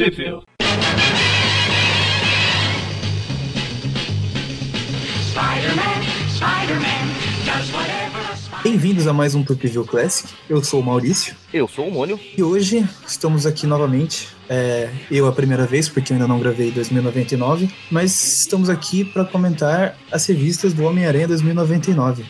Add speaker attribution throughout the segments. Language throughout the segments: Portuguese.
Speaker 1: Sheffield.
Speaker 2: Bem-vindos a mais um Top View Classic. Eu sou o Maurício
Speaker 3: Eu sou o Mônio.
Speaker 2: e hoje estamos aqui novamente. É, eu a primeira vez, porque eu ainda não gravei 2099, mas estamos aqui para comentar as revistas do Homem-Aranha 2099.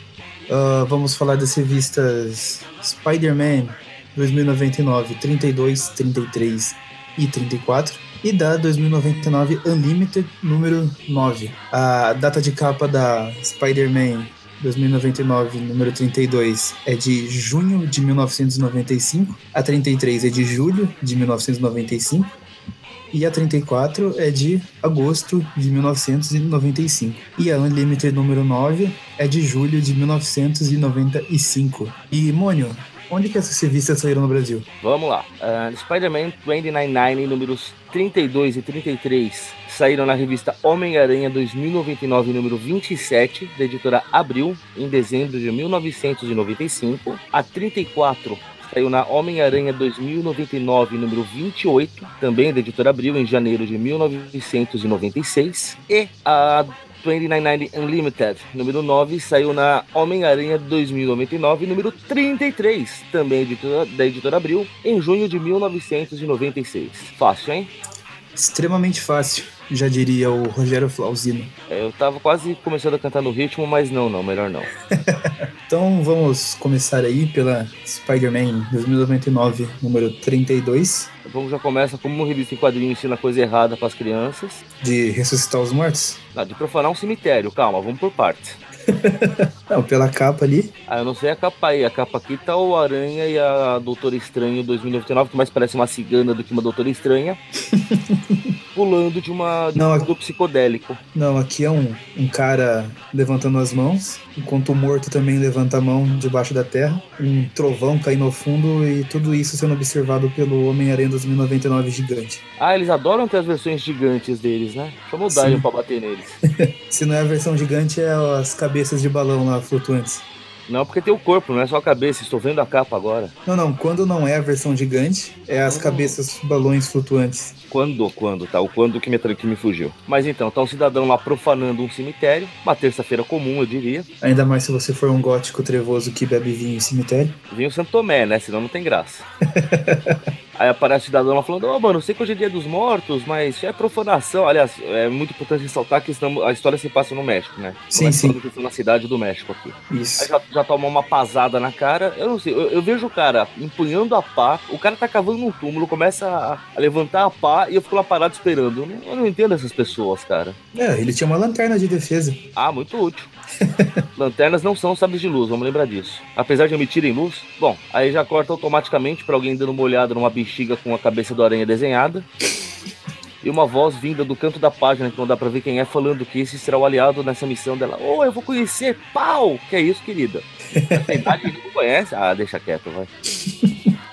Speaker 2: Ah, vamos falar das revistas Spider-Man 2099, 32, 33 e 34 e da 2099 Unlimited número 9. A data de capa da Spider-Man 2099, número 32, é de junho de 1995. A 33 é de julho de 1995. E a 34 é de agosto de 1995. E a Unlimited número 9 é de julho de 1995. E, Mônio, onde que essas revistas saíram no Brasil?
Speaker 3: Vamos lá. Ah, Spider-Man 299, números 32 e 33, saíram na revista Homem-Aranha 2099, número 27, da editora Abril, em dezembro de 1995. A 34 saiu na Homem-Aranha 2099, número 28, também da editora Abril, em janeiro de 1996. E a 299 Unlimited, número 9, saiu na Homem-Aranha 2099, número 33, também editora- da editora Abril, em junho de 1996. Fácil, hein?
Speaker 2: Extremamente fácil, já diria o Rogério Flauzino.
Speaker 3: É, Eu tava quase começando a cantar no ritmo, mas não, não, melhor não.
Speaker 2: Então vamos começar aí pela Spider-Man 2099, número 32,
Speaker 3: Vamos já começa como uma revista em quadrinho ensina coisa errada para as crianças.
Speaker 2: de ressuscitar os mortos.
Speaker 3: Ah, de profanar um cemitério, calma, vamos por partes.
Speaker 2: Não, pela capa ali.
Speaker 3: Ah, eu não sei a capa aí. A capa aqui tá o Aranha e a Doutora Estranho 2099, que mais parece uma cigana do que uma Doutora Estranha. pulando de uma de
Speaker 2: Não,
Speaker 3: um
Speaker 2: aqui-
Speaker 3: mundo psicodélico.
Speaker 2: Não, aqui é um, um cara levantando as mãos, enquanto o morto também levanta a mão debaixo da terra. Um trovão caindo ao fundo e tudo isso sendo observado pelo Homem-Aranha 2099 gigante.
Speaker 3: Ah, eles adoram ter as versões gigantes deles, né? Chama o. Darion pra bater neles.
Speaker 2: Se não é a versão gigante, é as cabeças de balão lá flutuantes.
Speaker 3: Não, porque tem o corpo, não é só a cabeça. Estou vendo a capa agora.
Speaker 2: Não, não, quando não é a versão gigante, é as
Speaker 3: Oh.
Speaker 2: cabeças balões flutuantes.
Speaker 3: Quando, quando, tá? O quando que me, que me fugiu. Mas então, tá um cidadão lá profanando um cemitério. Uma terça-feira comum, eu diria.
Speaker 2: Ainda mais se você for um gótico trevoso que bebe vinho em cemitério.
Speaker 3: Vinha o Santo Tomé, né? Senão não tem graça. Aí aparece o cidadão falando, ô mano, eu sei que hoje é dia dos mortos, mas é profanação. Aliás, é muito importante ressaltar que estamos- a história se passa no México, né?
Speaker 2: Sim,
Speaker 3: Começa
Speaker 2: sim.
Speaker 3: na cidade do México aqui. Aí
Speaker 2: Isso.
Speaker 3: já, já toma uma pasada na cara. Eu não sei, eu, eu vejo o cara empunhando a pá, o cara tá cavando um túmulo, começa a, a levantar a pá e eu fico lá parado esperando. Eu não, eu não entendo essas pessoas, cara.
Speaker 2: É, ele tinha uma lanterna de defesa.
Speaker 3: Ah, muito útil. Lanternas não são sabres de luz, vamos lembrar disso. Apesar de emitirem luz, bom, aí já corta automaticamente pra alguém dando uma olhada numa bexiga com a cabeça do aranha desenhada. E uma voz vinda do canto da página, que não dá pra ver quem é, falando que esse será o aliado nessa missão dela. Ô, eu vou conhecer, pau! Que é isso, querida? Essa idade ninguém conhece? Ah, deixa quieto, vai.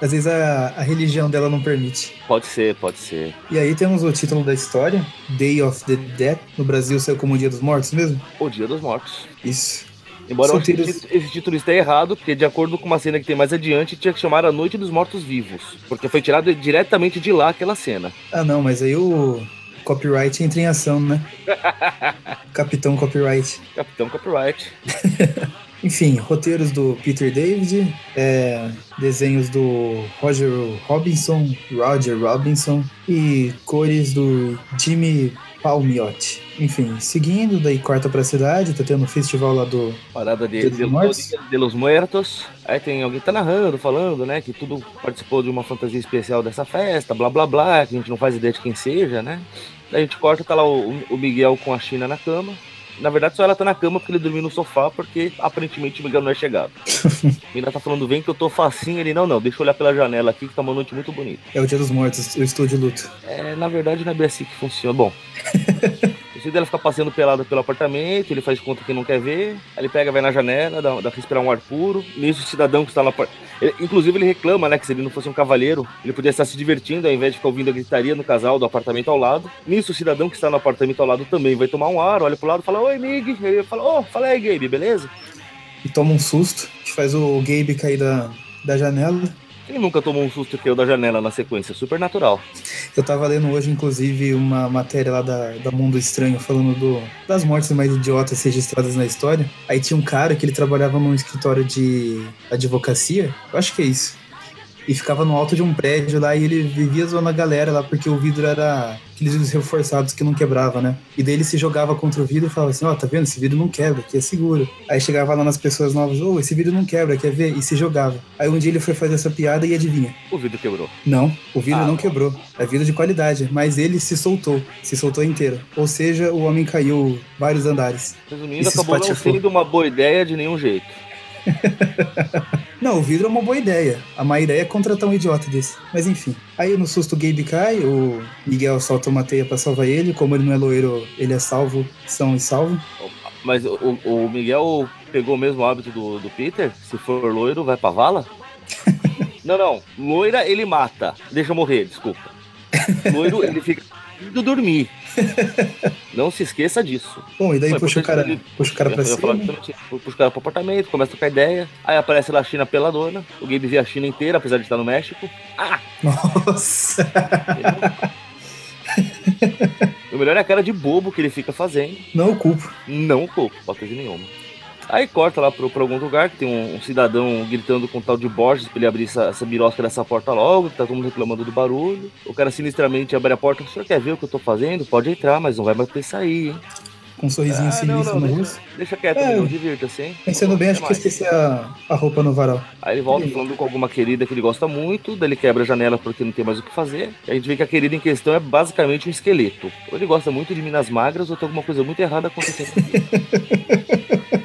Speaker 2: Às vezes a, a religião dela não permite.
Speaker 3: Pode ser, pode ser.
Speaker 2: E aí temos o título da história, Day of the Dead. No Brasil saiu como Dia dos Mortos mesmo?
Speaker 3: O Dia dos Mortos.
Speaker 2: Isso.
Speaker 3: Embora
Speaker 2: Solteiros-
Speaker 3: esse, esse título esteja errado, porque de acordo com uma cena que tem mais adiante, tinha que chamar A Noite dos Mortos Vivos. Porque foi tirado diretamente de lá aquela cena.
Speaker 2: Ah não, mas aí o copyright entra em ação, né? Capitão Copyright.
Speaker 3: Capitão Copyright.
Speaker 2: Enfim, roteiros do Peter David, é, desenhos do Roger Robinson, Roger Robinson e cores do Jimmy Palmiotti. Enfim, seguindo, daí corta pra cidade, tá tendo o festival lá do.
Speaker 3: Parada de,
Speaker 2: dos
Speaker 3: de,
Speaker 2: Mortos?
Speaker 3: de, de los Muertos. Aí tem alguém que tá narrando, falando, né? Que tudo participou de uma fantasia especial dessa festa, blá blá blá, que a gente não faz ideia de quem seja, né? Daí a gente corta, tá lá o, o Miguel com a China na cama. Na verdade, só ela tá na cama porque ele dormiu no sofá, porque aparentemente o Miguel não é chegado. Ainda tá falando, vem que eu tô facinho. Ele, não, não, deixa eu olhar pela janela aqui que tá uma noite muito bonita.
Speaker 2: É o Dia dos Mortos, eu estou de luto.
Speaker 3: É, na verdade, não é bem assim que funciona. Bom. O filho dela fica passeando pelada pelo apartamento, ele faz conta que não quer ver, aí ele pega, vai na janela, dá, dá respirar um ar puro. Nisso, o cidadão que está lá. Ele, inclusive, ele reclama, né, que se ele não fosse um cavaleiro, ele podia estar se divertindo ao invés de ficar ouvindo a gritaria no casal do apartamento ao lado. Nisso, o cidadão que está no apartamento ao lado também vai tomar um ar, olha pro lado fala: Oi, Mig. Ele fala: Ô, oh, fala aí, Gabe, beleza?
Speaker 2: E toma um susto, que faz o Gabe cair da, da janela.
Speaker 3: Quem nunca tomou um susto que caiu da janela na sequência? Super natural.
Speaker 2: Eu tava lendo hoje, inclusive, uma matéria lá da, da Mundo Estranho falando do, das mortes mais idiotas registradas na história. Aí tinha um cara que ele trabalhava num escritório de advocacia. Eu acho que é isso e ficava no alto de um prédio lá e ele vivia zoando a galera lá porque o vidro era aqueles vidros reforçados que não quebrava, né? E daí ele se jogava contra o vidro e falava assim: Ó, oh, tá vendo? Esse vidro não quebra, aqui é seguro. Aí chegava lá nas pessoas novas: Ô, oh, esse vidro não quebra, quer ver? E se jogava. Aí um dia ele foi fazer essa piada e adivinha?
Speaker 3: O vidro quebrou.
Speaker 2: Não, o vidro ah, não quebrou. É vidro de qualidade, mas ele se soltou, se soltou inteiro. Ou seja, o homem caiu vários andares.
Speaker 3: Resumindo, acabou não sendo uma boa ideia de nenhum jeito.
Speaker 2: Não, o vidro é uma boa ideia. A má ideia é contratar um idiota desse. Mas enfim. Aí no susto o Gabe cai, o Miguel solta uma teia pra salvar ele. Como ele não é loiro, ele é salvo, são e salvo.
Speaker 3: Mas o, o Miguel pegou o mesmo hábito do, do Peter? Se for loiro, vai pra vala? não, não. Loira ele mata. Deixa eu morrer, desculpa. Loiro ele fica indo dormir. Não se esqueça disso.
Speaker 2: Bom, e daí Mas, puxa, o cara, ele, puxa o cara pra cima.
Speaker 3: Puxa o cara pro apartamento, começa a trocar ideia. Aí aparece lá a China peladona. O Gabe vê a China inteira, apesar de estar no México. Ah!
Speaker 2: Nossa!
Speaker 3: o melhor é a cara de bobo que ele fica fazendo.
Speaker 2: Não o culpo.
Speaker 3: Não o culpo, de nenhuma. Aí corta lá pra algum lugar que tem um, um, cidadão gritando com o tal de Borges pra ele abrir essa, essa birosca dessa porta logo, que tá todo mundo reclamando do barulho. O cara sinistramente abre a porta, o senhor quer ver o que eu tô fazendo? Pode entrar, mas não vai mais poder sair, hein?
Speaker 2: Com um sorrisinho ah, sinistro não, não,
Speaker 3: no deixa, Deixa quieto, é, não divirta-se, hein?
Speaker 2: Pensando bem, acho que eu esqueci a, a roupa no varal.
Speaker 3: Aí ele volta falando com alguma querida que ele gosta muito, daí ele quebra a janela porque não tem mais o que fazer. E a gente vê que a querida em questão é basicamente um esqueleto. Ou ele gosta muito de minas magras, ou tem alguma coisa muito errada acontecendo.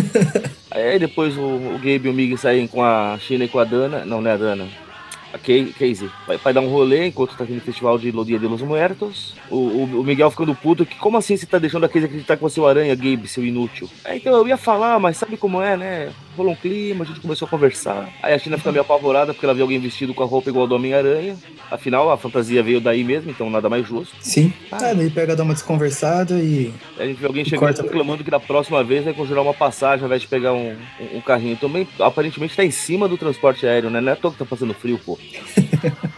Speaker 3: Aí depois o, o Gabe e o Mig saem com a China e com a Dana. Não, não é a Dana a Casey vai, vai, dar um rolê enquanto tá aqui no festival de Lodia de los Muertos. O, o, o, Miguel ficando puto, que como assim você tá deixando a Casey acreditar que você é o Aranha, Gabe, seu inútil? É, então eu ia falar, mas sabe como é, né? Rolou um clima, a gente começou a conversar. Aí a China fica meio apavorada porque ela vê alguém vestido com a roupa igual do Homem-Aranha. Afinal, a fantasia veio daí mesmo, então nada mais justo.
Speaker 2: Sim. Ah, é, daí pega, dá uma desconversada e.
Speaker 3: Aí a gente vê alguém chegando reclamando que da próxima vez vai conjurar uma passagem ao invés de pegar um, um, um carrinho. Também, aparentemente, tá em cima do transporte aéreo, né? Não é à toa que tá fazendo frio, pô.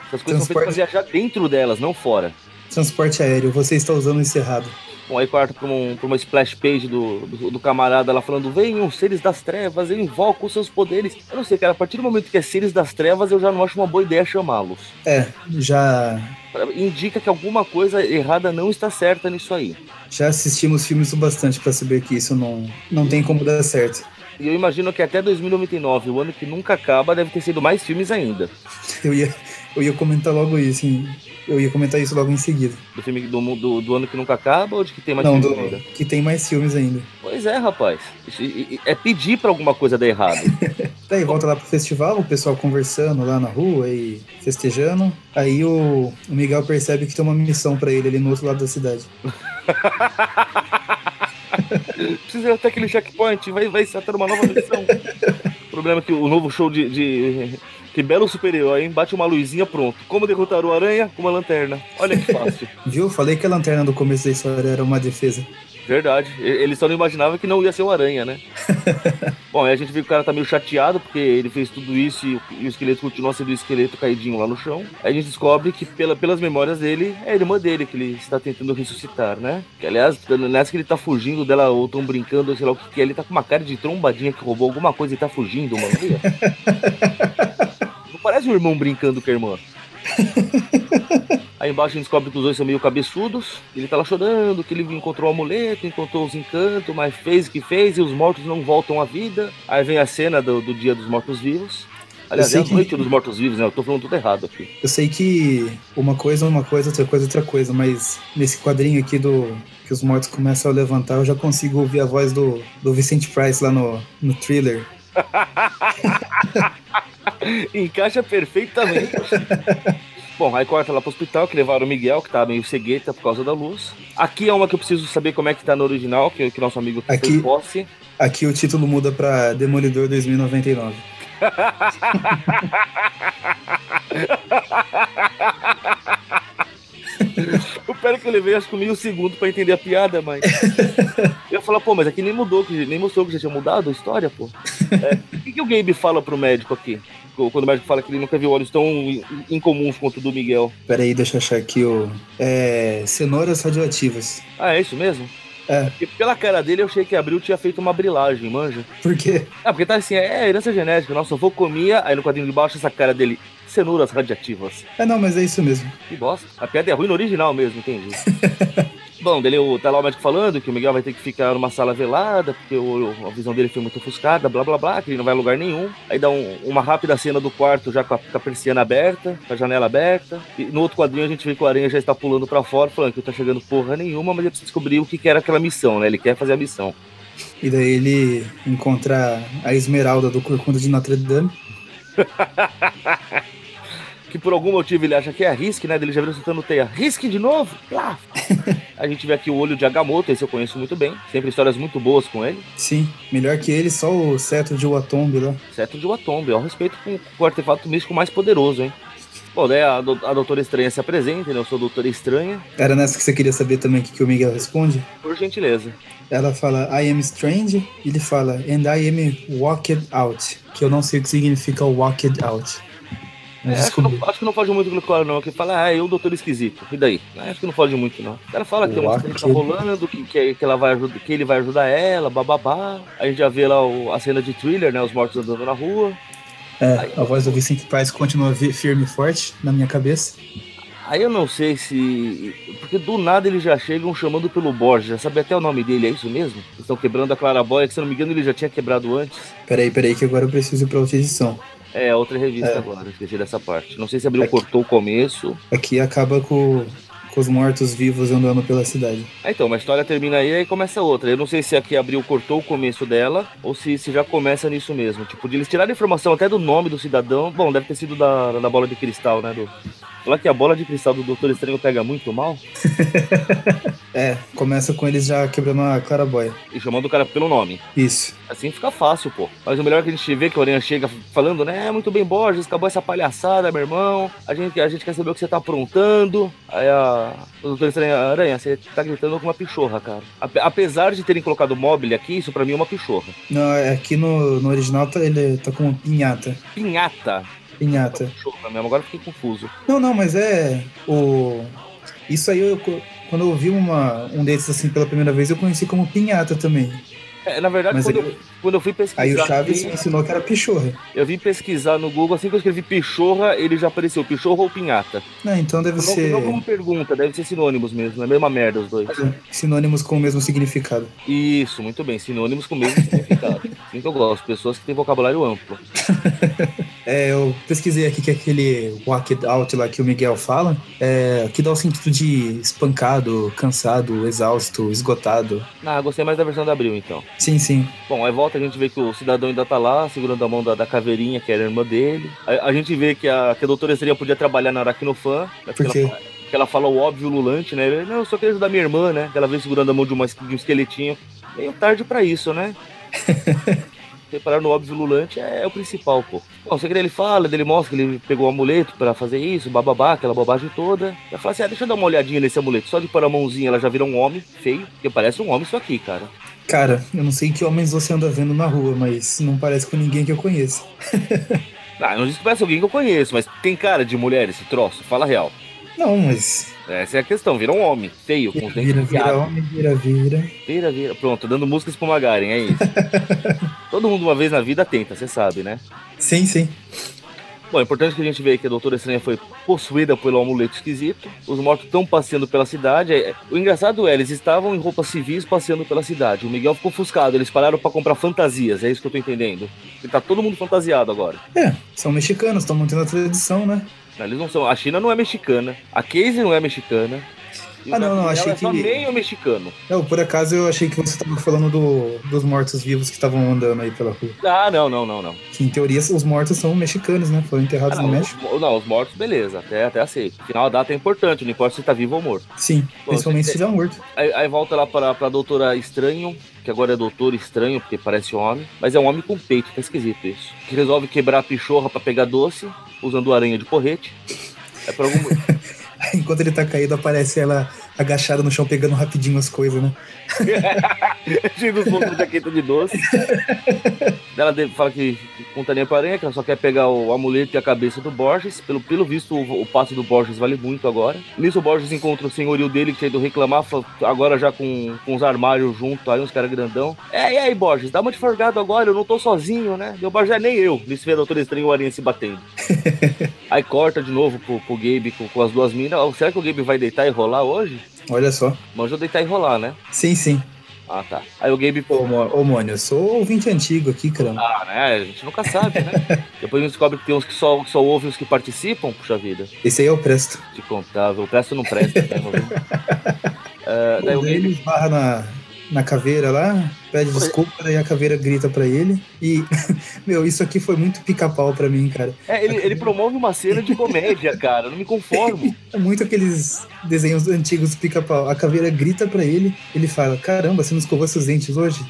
Speaker 3: Essas coisas são feitas pra viajar dentro delas, não fora.
Speaker 2: Transporte aéreo, você está usando isso errado.
Speaker 3: Bom, aí corta pra, um, uma splash page do, do, do, camarada lá falando: Venham, seres das trevas, eu invoco os seus poderes. Eu não sei, cara, a partir do momento que é seres das trevas, eu já não acho uma boa ideia chamá-los.
Speaker 2: É, já.
Speaker 3: Indica que alguma coisa errada não está certa nisso aí.
Speaker 2: Já assistimos filmes o bastante para saber que isso não, não tem como dar certo.
Speaker 3: E eu imagino que até 2099, o ano que nunca acaba, deve ter sido mais filmes ainda.
Speaker 2: Eu ia, eu ia comentar logo isso, hein? Eu ia comentar isso logo em seguida.
Speaker 3: Do filme do, do, do ano que nunca acaba ou de que tem mais
Speaker 2: Não,
Speaker 3: filmes
Speaker 2: do,
Speaker 3: ainda?
Speaker 2: Que tem mais filmes ainda.
Speaker 3: Pois é, rapaz. É pedir pra alguma coisa dar errado.
Speaker 2: Daí volta lá pro festival, o pessoal conversando lá na rua e festejando. Aí o, o Miguel percebe que tem uma missão para ele ali no outro lado da cidade.
Speaker 3: Precisa ir até aquele checkpoint, vai, vai até uma nova missão. o problema é que o novo show de, de que belo superior, hein? Bate uma luzinha, pronto. Como derrotar o aranha com uma lanterna. Olha que fácil.
Speaker 2: Viu? Falei que a lanterna do começo da história era uma defesa.
Speaker 3: Verdade. Ele só não imaginava que não ia ser o aranha, né? Bom, aí a gente vê que o cara tá meio chateado porque ele fez tudo isso e o, e o esqueleto continua sendo o esqueleto caidinho lá no chão. Aí a gente descobre que pela, pelas memórias dele é a irmã dele que ele está tentando ressuscitar, né? Que aliás, nessa que ele tá fugindo dela ou tão brincando, sei lá o que, que é, ele tá com uma cara de trombadinha que roubou alguma coisa e tá fugindo, mano. parece um irmão brincando com a irmã. Aí embaixo a gente descobre que os dois são meio cabeçudos. Ele tá lá chorando, que ele encontrou o amuleto, encontrou os encantos, mas fez o que fez e os mortos não voltam à vida. Aí vem a cena do, do dia dos mortos-vivos. Aliás, é a noite que... dos mortos-vivos, né? Eu tô falando tudo errado aqui.
Speaker 2: Eu sei que uma coisa é uma coisa, outra coisa é outra coisa, mas nesse quadrinho aqui do que os mortos começam a levantar, eu já consigo ouvir a voz do, do Vicente Price lá no, no thriller.
Speaker 3: Encaixa perfeitamente. Bom, aí corta lá pro hospital, que levaram o Miguel, que tá meio cegueta por causa da luz. Aqui é uma que eu preciso saber como é que tá no original, que, que nosso amigo
Speaker 2: aqui, posse. Aqui o título muda pra Demolidor 2099.
Speaker 3: o pera que eu levei acho que meio segundo pra entender a piada, mas. eu ia falar, pô, mas aqui nem mudou, nem mostrou que já tinha mudado a história, pô. É, o que, que o Gabe fala pro médico aqui? quando o médico fala que ele nunca viu olhos tão incomuns quanto o do Miguel.
Speaker 2: Peraí, deixa eu achar aqui o. É. Cenouras radioativas.
Speaker 3: Ah, é isso mesmo?
Speaker 2: É.
Speaker 3: Porque pela cara dele eu achei que Abril tinha feito uma brilagem, manja.
Speaker 2: Por quê?
Speaker 3: Ah, porque tá assim, é herança genética. Nossa, avô comia, aí no quadrinho de baixo essa cara dele, cenouras radiativas.
Speaker 2: É, não, mas é isso mesmo.
Speaker 3: Que bosta. A piada é ruim no original mesmo, entendi. Bom, dele, tá lá o médico falando que o Miguel vai ter que ficar numa sala velada, porque o, a visão dele foi muito ofuscada, blá blá blá, que ele não vai a lugar nenhum. Aí dá um, uma rápida cena do quarto já com a, com a, persiana aberta, com a janela aberta. E no outro quadrinho a gente vê que o Aranha já está pulando para fora, falando que não tá chegando porra nenhuma, mas ele precisa descobrir o que, que era aquela missão, né? Ele quer fazer a missão.
Speaker 2: E daí ele encontra a Esmeralda do Corcunda de Notre Dame.
Speaker 3: que por algum motivo ele acha que é Risk, né? Ele já viu soltando teia. Risk de novo? Lá! a gente vê aqui o olho de Agamotto, esse eu conheço muito bem. Sempre histórias muito boas com ele.
Speaker 2: Sim, melhor que ele, só o cetro de Watombe lá.
Speaker 3: Cetro de Watombe, ao respeito com o artefato místico mais poderoso, hein? Bom, daí a, a Doutora Estranha se apresenta, né? Eu sou a Doutora Estranha.
Speaker 2: Era nessa que você queria saber também o que, que o Miguel responde?
Speaker 3: Por gentileza.
Speaker 2: Ela fala, I am strange. Ele fala, and I am walked out. Que eu não sei o que significa walked out.
Speaker 3: É, acho, que não, acho que não foge muito com o não. Que fala, ah, eu, doutor esquisito. E daí? Acho que não foge muito, não. O cara fala que tem uma coisa que tá rolando, que, que, que, ela vai ajudar, que ele vai ajudar ela, bababá. A gente já vê lá o, a cena de thriller, né? Os mortos andando na rua.
Speaker 2: É, Aí, a voz do Vicente Paz continua firme e forte na minha cabeça.
Speaker 3: Aí eu não sei se. Porque do nada eles já chegam chamando pelo Borges. Já sabe até o nome dele, é isso mesmo? Estão quebrando a Claraboia, que se não me engano ele já tinha quebrado antes.
Speaker 2: Peraí, peraí, que agora eu preciso ir pra outra edição.
Speaker 3: É, outra revista é. agora, esqueci dessa parte. Não sei se abriu Aqui. cortou o começo.
Speaker 2: Aqui acaba com, com os mortos-vivos andando pela cidade.
Speaker 3: Ah, então, uma história termina aí e começa outra. Eu não sei se aqui abriu cortou o começo dela ou se, se já começa nisso mesmo. Tipo, de eles tiraram informação até do nome do cidadão. Bom, deve ter sido da, da bola de cristal, né? Do, Falar que a bola de cristal do Doutor Estranho pega muito mal.
Speaker 2: é, começa com eles já quebrando a claraboia.
Speaker 3: E chamando o cara pelo nome.
Speaker 2: Isso.
Speaker 3: Assim fica fácil, pô. Mas o melhor é que a gente vê que o Aranha chega falando, né? Muito bem, Borges, acabou essa palhaçada, meu irmão. A gente, a gente quer saber o que você tá aprontando. Aí a. O Doutor Estranho, Aranha, você tá gritando com uma pichorra, cara. Apesar de terem colocado mobile aqui, isso pra mim é uma pichorra.
Speaker 2: Não, é aqui no, no original tá, ele tá com pinhata.
Speaker 3: Pinhata?
Speaker 2: Pinhata.
Speaker 3: Mesmo, agora fiquei confuso.
Speaker 2: Não, não, mas é. O... Isso aí, eu, quando eu vi uma, um desses assim pela primeira vez, eu conheci como pinhata também.
Speaker 3: É, na verdade, quando, ele... eu, quando eu fui pesquisar.
Speaker 2: Aí o Chaves me ensinou que era pichorra.
Speaker 3: Eu vim pesquisar no Google, assim que eu escrevi pichorra, ele já apareceu, pichorra ou pinhata.
Speaker 2: Não, então deve
Speaker 3: não,
Speaker 2: ser.
Speaker 3: Não como pergunta, deve ser sinônimos mesmo, é a mesma merda os dois.
Speaker 2: Sinônimos com o mesmo significado.
Speaker 3: Isso, muito bem, sinônimos com o mesmo significado. Assim que eu gosto, pessoas que têm vocabulário amplo.
Speaker 2: é, eu pesquisei aqui que aquele walk out lá que o Miguel fala, é, que dá o sentido de espancado, cansado, exausto, esgotado.
Speaker 3: Ah, gostei mais da versão da Abril, então.
Speaker 2: Sim, sim.
Speaker 3: Bom, aí volta a gente vê que o cidadão ainda tá lá, segurando a mão da, da caveirinha, que era a irmã dele. A, a gente vê que a, que a doutora Estranha podia trabalhar na Aracnofan.
Speaker 2: Né, Por quê?
Speaker 3: Ela, que ela fala o óbvio lulante, né? Ele, não, eu só queria ajudar minha irmã, né? Ela vem segurando a mão de, uma, de um esqueletinho. Meio tarde para isso, né? Reparar no óbvio lulante é, é, o principal, pô. Bom, você que ele fala, ele mostra que ele pegou o um amuleto para fazer isso, bababá, aquela bobagem toda. Ela fala assim: ah, deixa eu dar uma olhadinha nesse amuleto. Só de pôr a mãozinha, ela já vira um homem feio, porque parece um homem isso aqui, cara.
Speaker 2: Cara, eu não sei que homens você anda vendo na rua, mas não parece com ninguém que eu conheço.
Speaker 3: ah, não diz que parece alguém que eu conheço, mas tem cara de mulher esse troço, fala real.
Speaker 2: Não, mas.
Speaker 3: Essa é a questão, vira um homem, feio,
Speaker 2: vira, com os dentes Vira, vira homem, vira, vira.
Speaker 3: Vira, vira. Pronto, dando músicas pro Magaren, é isso. Todo mundo uma vez na vida tenta, você sabe, né?
Speaker 2: Sim, sim.
Speaker 3: Bom, é importante que a gente veja que a Doutora Estranha foi possuída pelo amuleto esquisito. Os mortos estão passeando pela cidade. É, o engraçado é, eles estavam em roupas civis passeando pela cidade. O Miguel ficou ofuscado. Eles pararam para comprar fantasias. É isso que eu tô entendendo. E tá todo mundo fantasiado agora.
Speaker 2: É, são mexicanos, estão mantendo a tradição, né?
Speaker 3: Eles não são. A China não é mexicana. A Casey não é mexicana.
Speaker 2: Ah, não, não, achei
Speaker 3: é
Speaker 2: que.
Speaker 3: meio mexicano.
Speaker 2: Não, por acaso eu achei que você estava falando do, dos mortos-vivos que estavam andando aí pela rua.
Speaker 3: Ah, não, não, não, não.
Speaker 2: Que em teoria os mortos são mexicanos, né? Foram enterrados
Speaker 3: ah, não,
Speaker 2: no México.
Speaker 3: Os, não, os mortos, beleza, até, até aceito. Afinal, a data é importante, não importa se tá vivo ou morto.
Speaker 2: Sim, Bom, principalmente se estiver morto.
Speaker 3: Aí, aí, volta lá pra, pra doutora Estranho, que agora é doutor estranho, porque parece homem, mas é um homem com peito, tá esquisito isso. Que resolve quebrar a pichorra pra pegar doce, usando aranha de porrete. É por algum.
Speaker 2: Enquanto ele tá caído, aparece ela agachada no chão pegando rapidinho as coisas, né?
Speaker 3: Cheio dos pontos de jaqueta de doce. Ela fala que contaria pra aranha, que ela só quer pegar o amuleto e a cabeça do Borges. Pelo, pelo visto, o, o passe do Borges vale muito agora. Nisso, o Borges encontra o senhorio dele, que tinha ido reclamar, agora já com, com os armários junto, aí uns caras grandão. É, e aí, Borges, dá uma de forgado agora, eu não tô sozinho, né? E o Borges é nem eu. Nisso vê a Doutor Estranho e o Aranha se batendo. aí corta de novo pro, pro Gabe com, com as duas minas. Será que o Gabe vai deitar e rolar hoje?
Speaker 2: Olha só.
Speaker 3: Manjou deitar e rolar, né?
Speaker 2: Sim, sim.
Speaker 3: Ah, tá. Aí o Gabe.
Speaker 2: Ô, ô Mônio, eu sou ouvinte antigo aqui, caramba.
Speaker 3: Ah, né? A gente nunca sabe, né? Depois a gente descobre que tem uns que só, só ouvem os que participam, puxa vida.
Speaker 2: Esse aí é o Presto.
Speaker 3: De contável. O Presto não presta, né?
Speaker 2: uh, daí o Gabe. Barra na, na caveira lá, pede desculpa, daí a caveira grita pra ele. E, meu, isso aqui foi muito pica-pau pra mim, cara.
Speaker 3: É, ele, ele promove uma cena de comédia, cara, não me conformo.
Speaker 2: é muito aqueles desenhos antigos pica-pau. A caveira grita pra ele, ele fala: Caramba, você não escovou seus dentes hoje?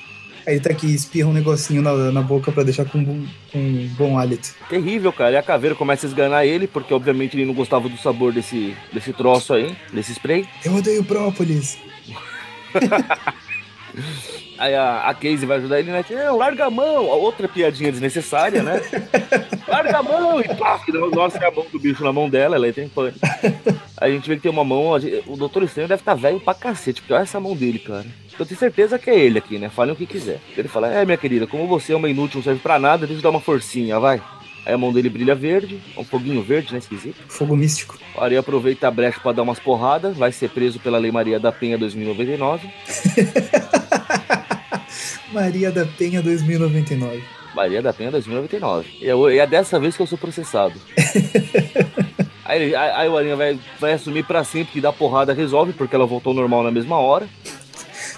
Speaker 2: Aí tá aqui, espirra um negocinho na, na boca para deixar com, com um bom hálito.
Speaker 3: Terrível, cara. E a caveira começa a esganar ele, porque obviamente ele não gostava do sabor desse, desse troço aí, desse spray.
Speaker 2: Eu odeio própolis.
Speaker 3: Aí a, a Casey vai ajudar ele, né? Não, larga a mão. Outra piadinha desnecessária, né? larga a mão e pá, nossa, a mão do bicho na mão dela, ela entra em pânico. Aí a gente vê que tem uma mão, o Doutor Estranho deve estar tá velho pra cacete, porque olha essa mão dele, cara. Eu tenho certeza que é ele aqui, né? Falem o que quiser. Ele fala, é, minha querida, como você é uma inútil, não serve pra nada, deixa eu dar uma forcinha, vai. Aí a mão dele brilha verde, um foguinho verde, né? Esquisito.
Speaker 2: Fogo místico.
Speaker 3: O Ari aproveita a brecha para dar umas porradas, vai ser preso pela Lei Maria da Penha 2099.
Speaker 2: Maria da Penha 2099.
Speaker 3: Maria da Penha 2099. E é, é dessa vez que eu sou processado. aí, aí, aí, o Arinha vai, vai assumir para sempre que dá porrada resolve, porque ela voltou ao normal na mesma hora.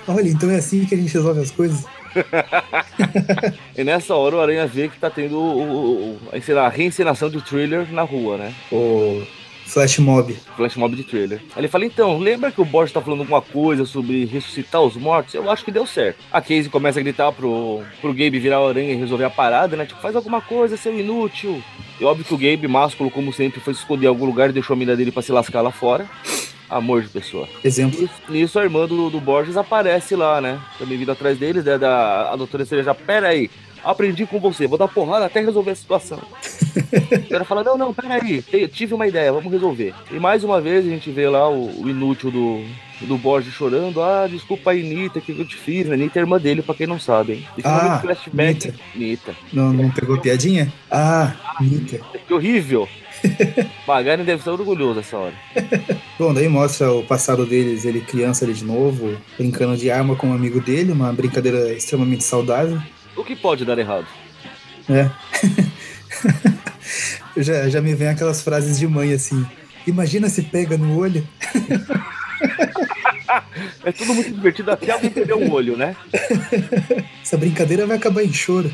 Speaker 2: Olha, então é assim que a gente resolve as coisas.
Speaker 3: e nessa hora o Aranha vê que tá tendo o, o, o, a reencenação de thriller na rua, né?
Speaker 2: O Flash Mob.
Speaker 3: Flash Mob de trailer. Aí ele fala, então, lembra que o Borges tá falando alguma coisa sobre ressuscitar os mortos? Eu acho que deu certo. A Casey começa a gritar pro, pro Gabe virar o aranha e resolver a parada, né? Tipo, faz alguma coisa, seu inútil. E óbvio que o Gabe, másculo como sempre, foi se esconder em algum lugar e deixou a mina dele pra se lascar lá fora. Amor de pessoa.
Speaker 2: Exemplo.
Speaker 3: Nisso, a irmã do, do Borges aparece lá, né? Também vindo atrás deles, né? Da, a doutora Cereja, pera aí, aprendi com você, vou dar porrada até resolver a situação. Ela fala, não, não, peraí, tive uma ideia, vamos resolver. E mais uma vez a gente vê lá o, o inútil do, do Borges chorando. Ah, desculpa aí, Nita, que eu te fiz. A Nita é irmã dele, pra quem não sabe, hein?
Speaker 2: Esse ah, flashback. Nita.
Speaker 3: Nita.
Speaker 2: Não, não pegou piadinha? Ah, Nita.
Speaker 3: Que horrível. Magari deve estar orgulhoso essa hora.
Speaker 2: Bom, daí mostra o passado deles, ele criança ali de novo, brincando de arma com um amigo dele, uma brincadeira extremamente saudável.
Speaker 3: O que pode dar errado?
Speaker 2: É. já, já me vem aquelas frases de mãe assim. Imagina se pega no olho.
Speaker 3: é tudo muito divertido até alguém perder um olho, né?
Speaker 2: Essa brincadeira vai acabar em choro.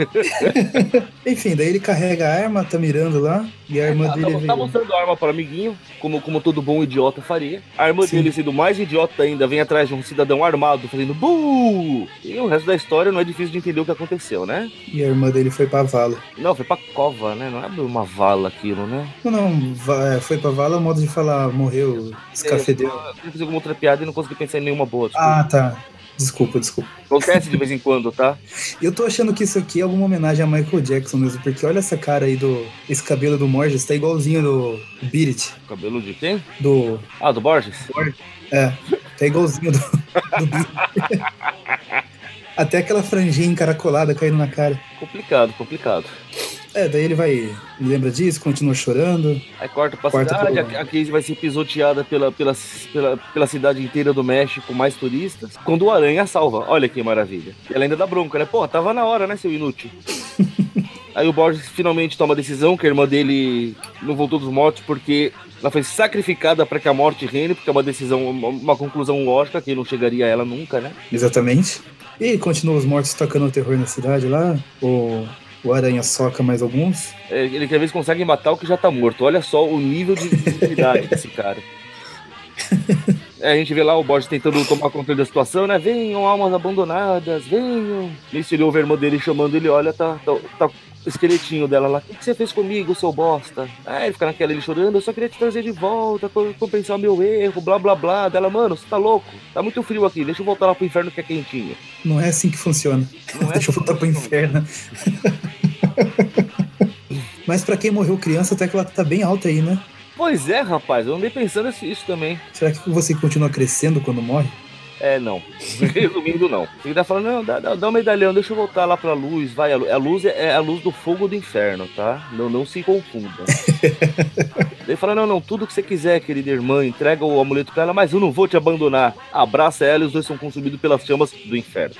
Speaker 2: Enfim, daí ele carrega a arma, tá mirando lá, e a irmã
Speaker 3: tá,
Speaker 2: dele.
Speaker 3: Tá, tá mostrando a arma para amiguinho, como, como todo bom idiota faria. A irmã Sim. dele, sendo mais idiota ainda, vem atrás de um cidadão armado fazendo buuu! E o resto da história não é difícil de entender o que aconteceu, né?
Speaker 2: E a irmã dele foi pra vala.
Speaker 3: Não, foi pra cova, né? Não é uma vala aquilo, né?
Speaker 2: Não, não, é, foi pra vala, o modo de falar morreu, escafedeu.
Speaker 3: É, eu fiz alguma outra piada e não consegui pensar em nenhuma boa.
Speaker 2: Desculpa. Ah, tá. Desculpa, desculpa.
Speaker 3: Acontece de vez em quando, tá?
Speaker 2: Eu tô achando que isso aqui é alguma homenagem a Michael Jackson mesmo, porque olha essa cara aí do. Esse cabelo do Borges, tá igualzinho do Beat It.
Speaker 3: Cabelo de quem?
Speaker 2: Do.
Speaker 3: Ah, do Borges?
Speaker 2: É, tá igualzinho do, do Até aquela franjinha encaracolada caindo na cara.
Speaker 3: Complicado, complicado.
Speaker 2: É, daí ele vai. Lembra disso, continua chorando.
Speaker 3: Aí corta pra corta cidade, pro... a Casey vai ser pisoteada pela, pela, pela, pela cidade inteira do México com mais turistas. Quando o Aranha salva. Olha que maravilha. Ela ainda dá bronca, né? Pô, tava na hora, né, seu inútil? Aí o Borges finalmente toma a decisão que a irmã dele não voltou dos mortos porque ela foi sacrificada para que a morte reine, porque é uma decisão, uma conclusão lógica que não chegaria a ela nunca, né?
Speaker 2: Exatamente. E continua os mortos tocando terror na cidade lá. O o Aranha soca mais alguns.
Speaker 3: É, ele quer ver se consegue matar o que já tá morto. Olha só o nível de visibilidade desse cara. É, a gente vê lá o Borges tentando tomar controle da situação, né? Venham, almas abandonadas, venham. Nesse ele ouve a irmã dele chamando ele, olha, tá, tá, tá esqueletinho dela lá. O que você fez comigo, seu bosta? Aí ele fica naquela ele chorando, eu só queria te trazer de volta, compensar o meu erro, blá blá blá. Dela, mano, você tá louco? Tá muito frio aqui, deixa eu voltar lá pro inferno que é quentinho.
Speaker 2: Não é assim que funciona. Não é deixa eu assim voltar pro inferno. Mas para quem morreu criança, até que ela tá bem alta aí, né?
Speaker 3: Pois é, rapaz, eu andei pensando isso também.
Speaker 2: Será que você continua crescendo quando morre?
Speaker 3: É, não. Resumindo, não. Ele tá falando, não, dá, dá um medalhão, deixa eu voltar lá pra luz, vai. A luz é, é a luz do fogo do inferno, tá? Não, não se confunda. Ele fala, não, não, tudo que você quiser, querida irmã, entrega o amuleto pra ela, mas eu não vou te abandonar. Abraça ela e os dois são consumidos pelas chamas do inferno.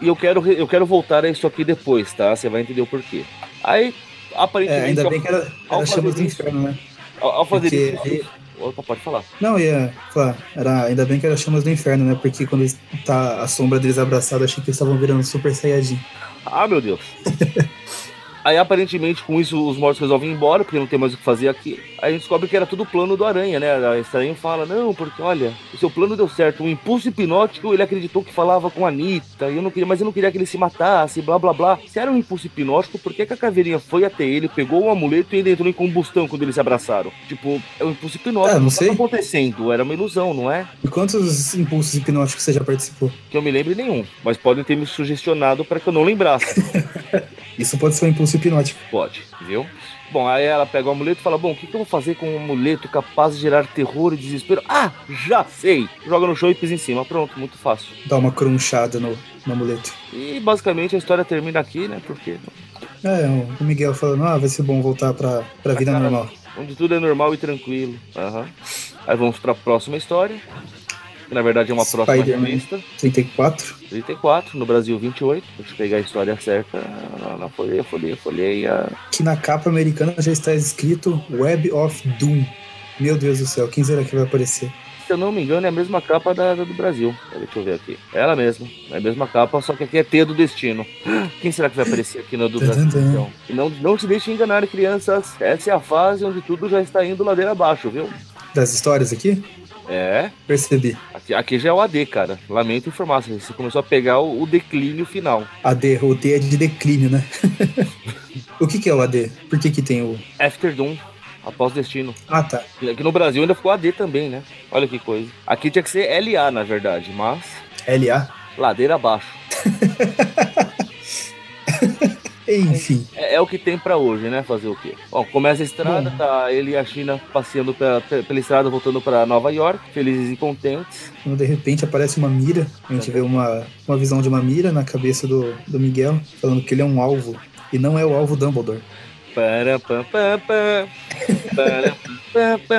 Speaker 3: E eu quero, eu quero voltar a isso aqui depois, tá? Você vai entender o porquê. Aí, aparentemente.
Speaker 2: É, ainda bem que era, era chamas do inferno, né?
Speaker 3: Ao, ao fazer Porque... isso. Opa, pode falar.
Speaker 2: Não, ia falar. Era, ainda bem que era chamas do inferno, né? Porque quando tá a sombra deles abraçada, achei que eles estavam virando super saiyajin.
Speaker 3: Ah, meu Deus. Aí aparentemente com isso os mortos resolvem ir embora, porque não tem mais o que fazer aqui. Aí a gente descobre que era tudo plano do Aranha, né? A Estranho fala, não, porque olha, o seu plano deu certo. O impulso hipnótico, ele acreditou que falava com a Anitta, eu não queria, mas eu não queria que ele se matasse, blá blá blá. Se era um impulso hipnótico, por que, que a caveirinha foi até ele, pegou o amuleto e ele entrou em combustão quando eles se abraçaram? Tipo, é um impulso hipnótico. É,
Speaker 2: não sei.
Speaker 3: O que tá acontecendo? Era uma ilusão, não é?
Speaker 2: E quantos impulsos hipnóticos você já participou?
Speaker 3: Que eu me lembre nenhum, mas podem ter me sugestionado para que eu não lembrasse.
Speaker 2: Isso pode ser um impulso hipnótico.
Speaker 3: Pode, viu? Bom, aí ela pega o amuleto e fala: Bom, o que, que, eu vou fazer com um amuleto capaz de gerar terror e desespero? Ah, já sei! Joga no chão e pisa em cima. Pronto, muito fácil.
Speaker 2: Dá uma crunchada no, no amuleto.
Speaker 3: E basicamente a história termina aqui, né? Porque.
Speaker 2: É, o Miguel falando: Ah, vai ser bom voltar pra, pra vida cara, normal.
Speaker 3: Onde tudo é normal e tranquilo. Uhum. Aí vamos pra próxima história que na verdade é uma próxima revista.
Speaker 2: 34.
Speaker 3: 34, no Brasil 28. Deixa eu pegar a história certa na, folha, folha, folheia.
Speaker 2: Que na capa americana já está escrito Web of Doom. Meu Deus do céu, quem será que vai aparecer?
Speaker 3: Se eu não me engano, é a mesma capa da, da do Brasil. Deixa eu ver aqui. É ela mesma. É a mesma capa, só que aqui é T do Destino. Quem será que vai aparecer aqui no do Brasil? Então? não, não se deixe enganar, crianças. Essa é a fase onde tudo já está indo ladeira abaixo, viu?
Speaker 2: Das histórias aqui?
Speaker 3: É.
Speaker 2: Percebi.
Speaker 3: Aqui, aqui, já é o AD, cara. Lamento informar. Você começou a pegar o, o declínio final.
Speaker 2: AD, o D é de declínio, né? o que, que é o AD? Por que, que tem o.
Speaker 3: After Doom. Após Destino.
Speaker 2: Ah, tá.
Speaker 3: Aqui no Brasil ainda ficou AD também, né? Olha que coisa. Aqui tinha que ser LA, na verdade, mas.
Speaker 2: LA?
Speaker 3: Ladeira abaixo.
Speaker 2: Enfim.
Speaker 3: É, é, o que tem para hoje, né? Fazer o quê? Bom, começa a estrada, Bom. tá ele e a China passeando pela, pela estrada, voltando para Nova York, felizes e contentes.
Speaker 2: Quando de repente aparece uma mira, a gente vê uma, uma visão de uma mira na cabeça do, do Miguel, falando que ele é um alvo. E não é o alvo Dumbledore.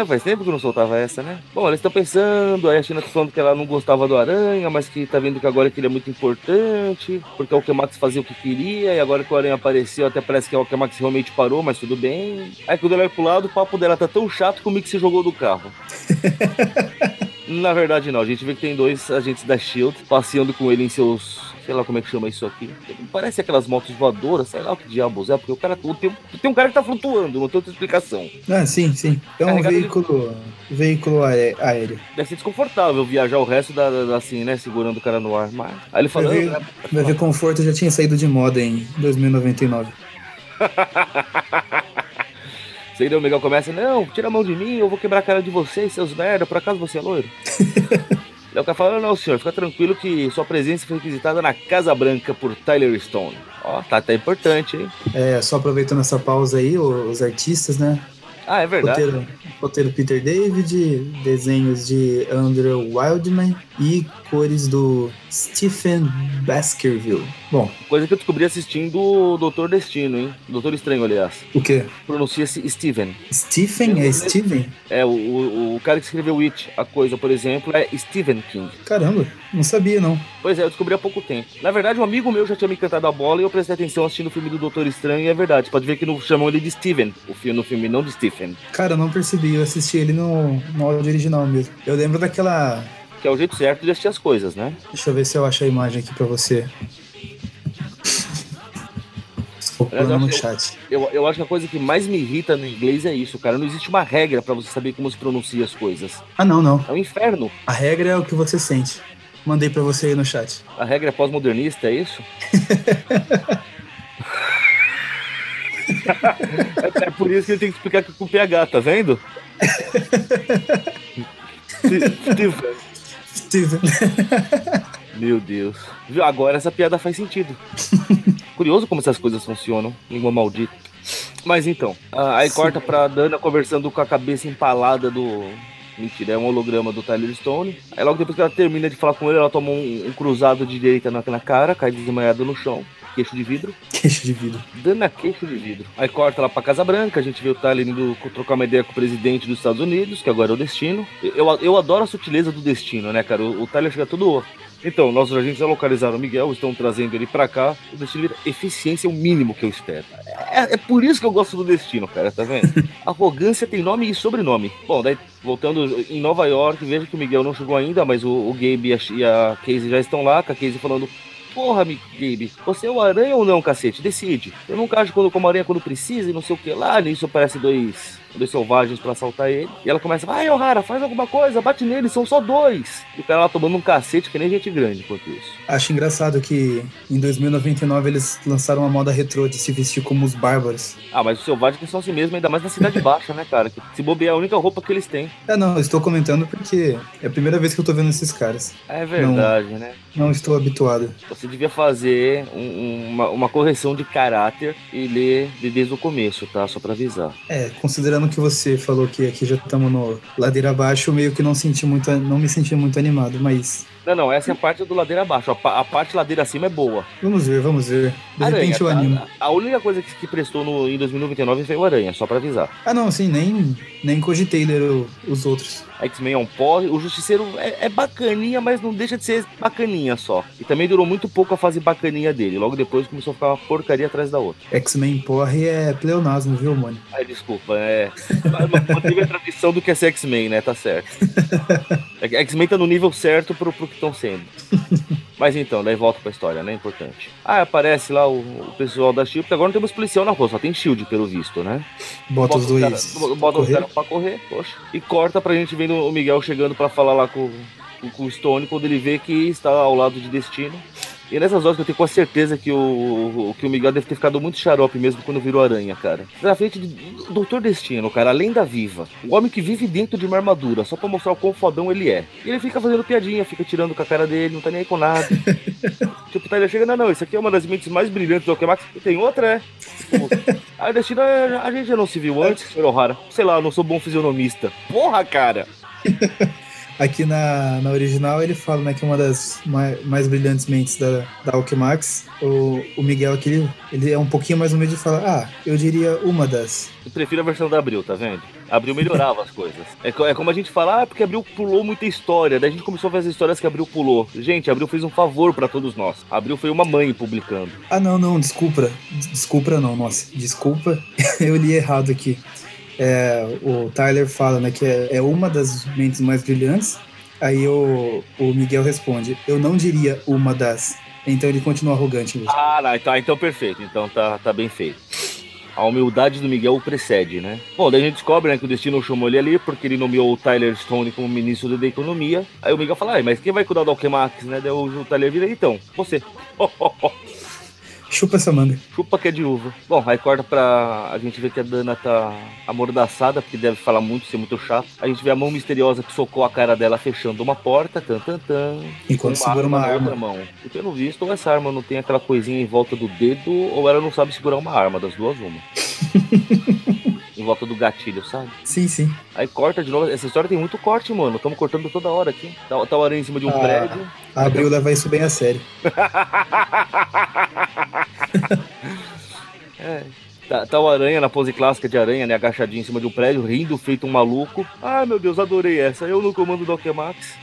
Speaker 3: Faz tempo que não soltava essa, né? Bom, eles estão pensando, aí a China tá falando que ela não gostava do Aranha, mas que tá vendo que agora que ele é muito importante, porque o Alquemax fazia o que queria, e agora que o Aranha apareceu, até parece que o Alquemax realmente parou, mas tudo bem. Aí quando ela é pro lado, o papo dela tá tão chato que o Mick se jogou do carro. Na verdade, não. A gente vê que tem dois agentes da Shield passeando com ele em seus sei lá como é que chama isso aqui. Parece aquelas motos voadoras, sei lá o que diabos é, porque o cara tem, tem um cara que tá flutuando, não tem outra explicação.
Speaker 2: Ah, sim, sim. É um veículo, de... veículo aéreo.
Speaker 3: Deve ser desconfortável viajar o resto da, da, assim, né, segurando o cara no ar, mas... Aí ele falou... Vai ver,
Speaker 2: né, conforto já tinha saído de moda em 2099.
Speaker 3: Seguida o Miguel começa, não, tira a mão de mim, eu vou quebrar a cara de vocês, seus merda, por acaso você é loiro? Daí o cara fala, não, senhor, fica tranquilo que sua presença foi requisitada na Casa Branca por Tyler Stone. Ó, tá até importante, hein?
Speaker 2: É, só aproveitando essa pausa aí, os artistas, né?
Speaker 3: Ah, é verdade.
Speaker 2: Roteiro, roteiro Peter David, desenhos de Andrew Wildman e cores do Stephen Baskerville. Bom.
Speaker 3: Coisa que eu descobri assistindo o Doutor Destino, hein? Doutor Estranho, aliás.
Speaker 2: O quê?
Speaker 3: Pronuncia-se Steven.
Speaker 2: Stephen? É Steven?
Speaker 3: É, o, o, o, cara que escreveu It, a coisa, por exemplo, é Stephen King.
Speaker 2: Caramba, não sabia não.
Speaker 3: Pois é, eu descobri há pouco tempo. Na verdade, um amigo meu já tinha me cantado a bola e eu prestei atenção assistindo o filme do Doutor Estranho e é verdade. Pode ver que não chamam ele de Steven, o filme, no filme, não de Stephen.
Speaker 2: Cara, não percebi, eu assisti ele no, no áudio original mesmo. Eu lembro daquela
Speaker 3: que é o jeito certo de assistir as coisas, né?
Speaker 2: Deixa eu ver se eu acho a imagem aqui pra você.
Speaker 3: Eu, no chat. Eu, eu, acho que a coisa que mais me irrita no inglês é isso, cara. Não existe uma regra para você saber como se pronuncia as coisas.
Speaker 2: Ah, não, não.
Speaker 3: É um inferno.
Speaker 2: A regra é o que você sente. Mandei para você aí no chat.
Speaker 3: A regra é pós-modernista, é isso? é, é, por isso que ele tem que explicar que com PH, tá vendo? Steven. Steven. Meu Deus. Agora essa piada faz sentido. Curioso como essas coisas funcionam. Língua maldita. Mas então, aí Sim. corta pra Dana conversando com a cabeça empalada do. Mentira, é um holograma do Tyler Stone. Aí logo depois que ela termina de falar com ele, ela toma um, um cruzado de direita na, na cara, cai desmaiada no chão queixo de vidro.
Speaker 2: Queixo de vidro.
Speaker 3: Dana queixo de vidro. Aí corta lá pra Casa Branca, a gente vê o Tyler indo trocar uma ideia com o presidente dos Estados Unidos, que agora é o Destino. Eu, eu adoro a sutileza do Destino, né, cara? O, o Tyler chega todo então, nossos agentes já localizaram o Miguel, estão trazendo ele para cá. O destino vira eficiência é o mínimo que eu espero. É, é, por isso que eu gosto do destino, cara, tá vendo? Arrogância tem nome e sobrenome. Bom, daí voltando em Nova York, veja que o Miguel não chegou ainda, mas o, o Gabe e a, e a Casey já estão lá, com a Casey falando porra, Gabe, você é o aranha ou não, cacete? Decide. Eu nunca acho quando, como aranha quando precisa e não sei o que lá. Nisso aparece dois dois selvagens para assaltar ele. E ela começa, vai, O'Hara, faz alguma coisa, bate nele, são só dois. E o cara lá tomando um cacete que nem gente grande enquanto isso.
Speaker 2: Acho engraçado que em 2099 eles lançaram uma moda retrô de se vestir como os bárbaros.
Speaker 3: Ah, mas os selvagens são assim mesmo, ainda mais na cidade baixa, né, cara? Se bobear é a única roupa que eles têm.
Speaker 2: É, não, eu estou comentando porque é a primeira vez que eu tô vendo esses caras.
Speaker 3: É verdade,
Speaker 2: não,
Speaker 3: né?
Speaker 2: Não estou habituado.
Speaker 3: Você devia fazer um, uma, uma correção de caráter e ler desde o começo, tá? Só pra avisar.
Speaker 2: É, considerando que você falou que aqui já estamos no ladeira abaixo, meio que não senti muito, não me senti muito animado, mas
Speaker 3: não, não, essa é a parte do ladeira abaixo. A, a parte ladeira acima é boa.
Speaker 2: Vamos ver, vamos ver. De Aranha, repente eu animo.
Speaker 3: A, a, única coisa que, que prestou no, em 2099 foi o Aranha, só pra avisar.
Speaker 2: Ah, não, assim, nem, nem cogitei ler o, os outros.
Speaker 3: X-Men é um porre. O Justiceiro é, é, bacaninha, mas não deixa de ser bacaninha só. E também durou muito pouco a fase bacaninha dele. Logo depois começou a ficar uma porcaria atrás da outra.
Speaker 2: X-Men porre é pleonasmo, viu, mano?
Speaker 3: Ai, desculpa, é. Manteve a tradição do que é ser X-Men, né? Tá certo. X-Men tá no nível certo pro, pro estão sendo. Mas então, daí volta pra história, né? Importante. Ah, aparece lá o, o pessoal da Shield, agora não temos policial na rua, só tem Shield, pelo visto, né?
Speaker 2: Bota, bota os dois.
Speaker 3: Cara, bota os caras pra correr, poxa. E corta pra gente vendo o Miguel chegando pra falar lá com, com, com o Stone quando ele vê que está ao lado de Destino. E nessas horas que eu tenho com certeza que o, que o Miguel deve ter ficado muito xarope mesmo quando virou aranha, cara. Na frente de Doutor Destino, cara, além da viva. O homem que vive dentro de uma armadura, só pra mostrar o quão fodão ele é. E ele fica fazendo piadinha, fica tirando com a cara dele, não tá nem aí com nada. tipo, tá, ele chega, não, não, isso aqui é uma das mentes mais brilhantes do Alquemax. E tem outra, é. Tipo, a Destino, a gente já não se viu antes, foi rara. Sei lá, eu não sou bom fisionomista. Porra, cara!
Speaker 2: Aqui na, na original ele fala né, que é uma das mais, mais brilhantes mentes da, da Alquemax. O, o Miguel aqui, ele, ele é um pouquinho mais humilde de falar, ah, eu diria uma das.
Speaker 3: Eu prefiro a versão da Abril, tá vendo? Abril melhorava as coisas. É, é como a gente fala, ah, porque Abril pulou muita história. Daí a gente começou a ver as histórias que Abril pulou. Gente, Abril fez um favor para todos nós. Abril foi uma mãe publicando.
Speaker 2: Ah, não, não, desculpa. Desculpa não, nossa. Desculpa, eu li errado aqui é, o Tyler fala né, que é, é, uma das mentes mais brilhantes. Aí o, o Miguel responde: Eu não diria uma das. Então ele continua arrogante.
Speaker 3: Mesmo. Ah, não, então, então perfeito. Então tá, tá bem feito. A humildade do Miguel o precede, né? Bom, daí a gente descobre né, que o destino chamou ele ali porque ele nomeou o Tyler Stone como ministro da Economia. Aí o Miguel fala, mas quem vai cuidar do Alquemax, né? Daí o Tyler vira, então, você.
Speaker 2: Chupa essa manga.
Speaker 3: Chupa que é de uva. Bom, aí corta pra. A gente vê que a Dana tá amordaçada, porque deve falar muito, ser muito chato. A gente vê a mão misteriosa que socou a cara dela fechando uma porta, tan tan tan.
Speaker 2: Enquanto segura uma arma. Outra
Speaker 3: mão. E pelo visto, ou essa arma não tem aquela coisinha em volta do dedo, ou ela não sabe segurar uma arma, das duas uma. em volta do gatilho, sabe?
Speaker 2: Sim, sim.
Speaker 3: Aí corta de novo. Essa história tem muito corte, mano. Estamos cortando toda hora aqui. Tá, tá o aranha em cima de um ah, prédio.
Speaker 2: A Abril leva isso bem a sério.
Speaker 3: é. Tá, tá, o Aranha na pose clássica de Aranha, né? Agachadinho em cima de um prédio, rindo, feito um maluco. Ai meu Deus, adorei essa. Eu no comando do Okemax.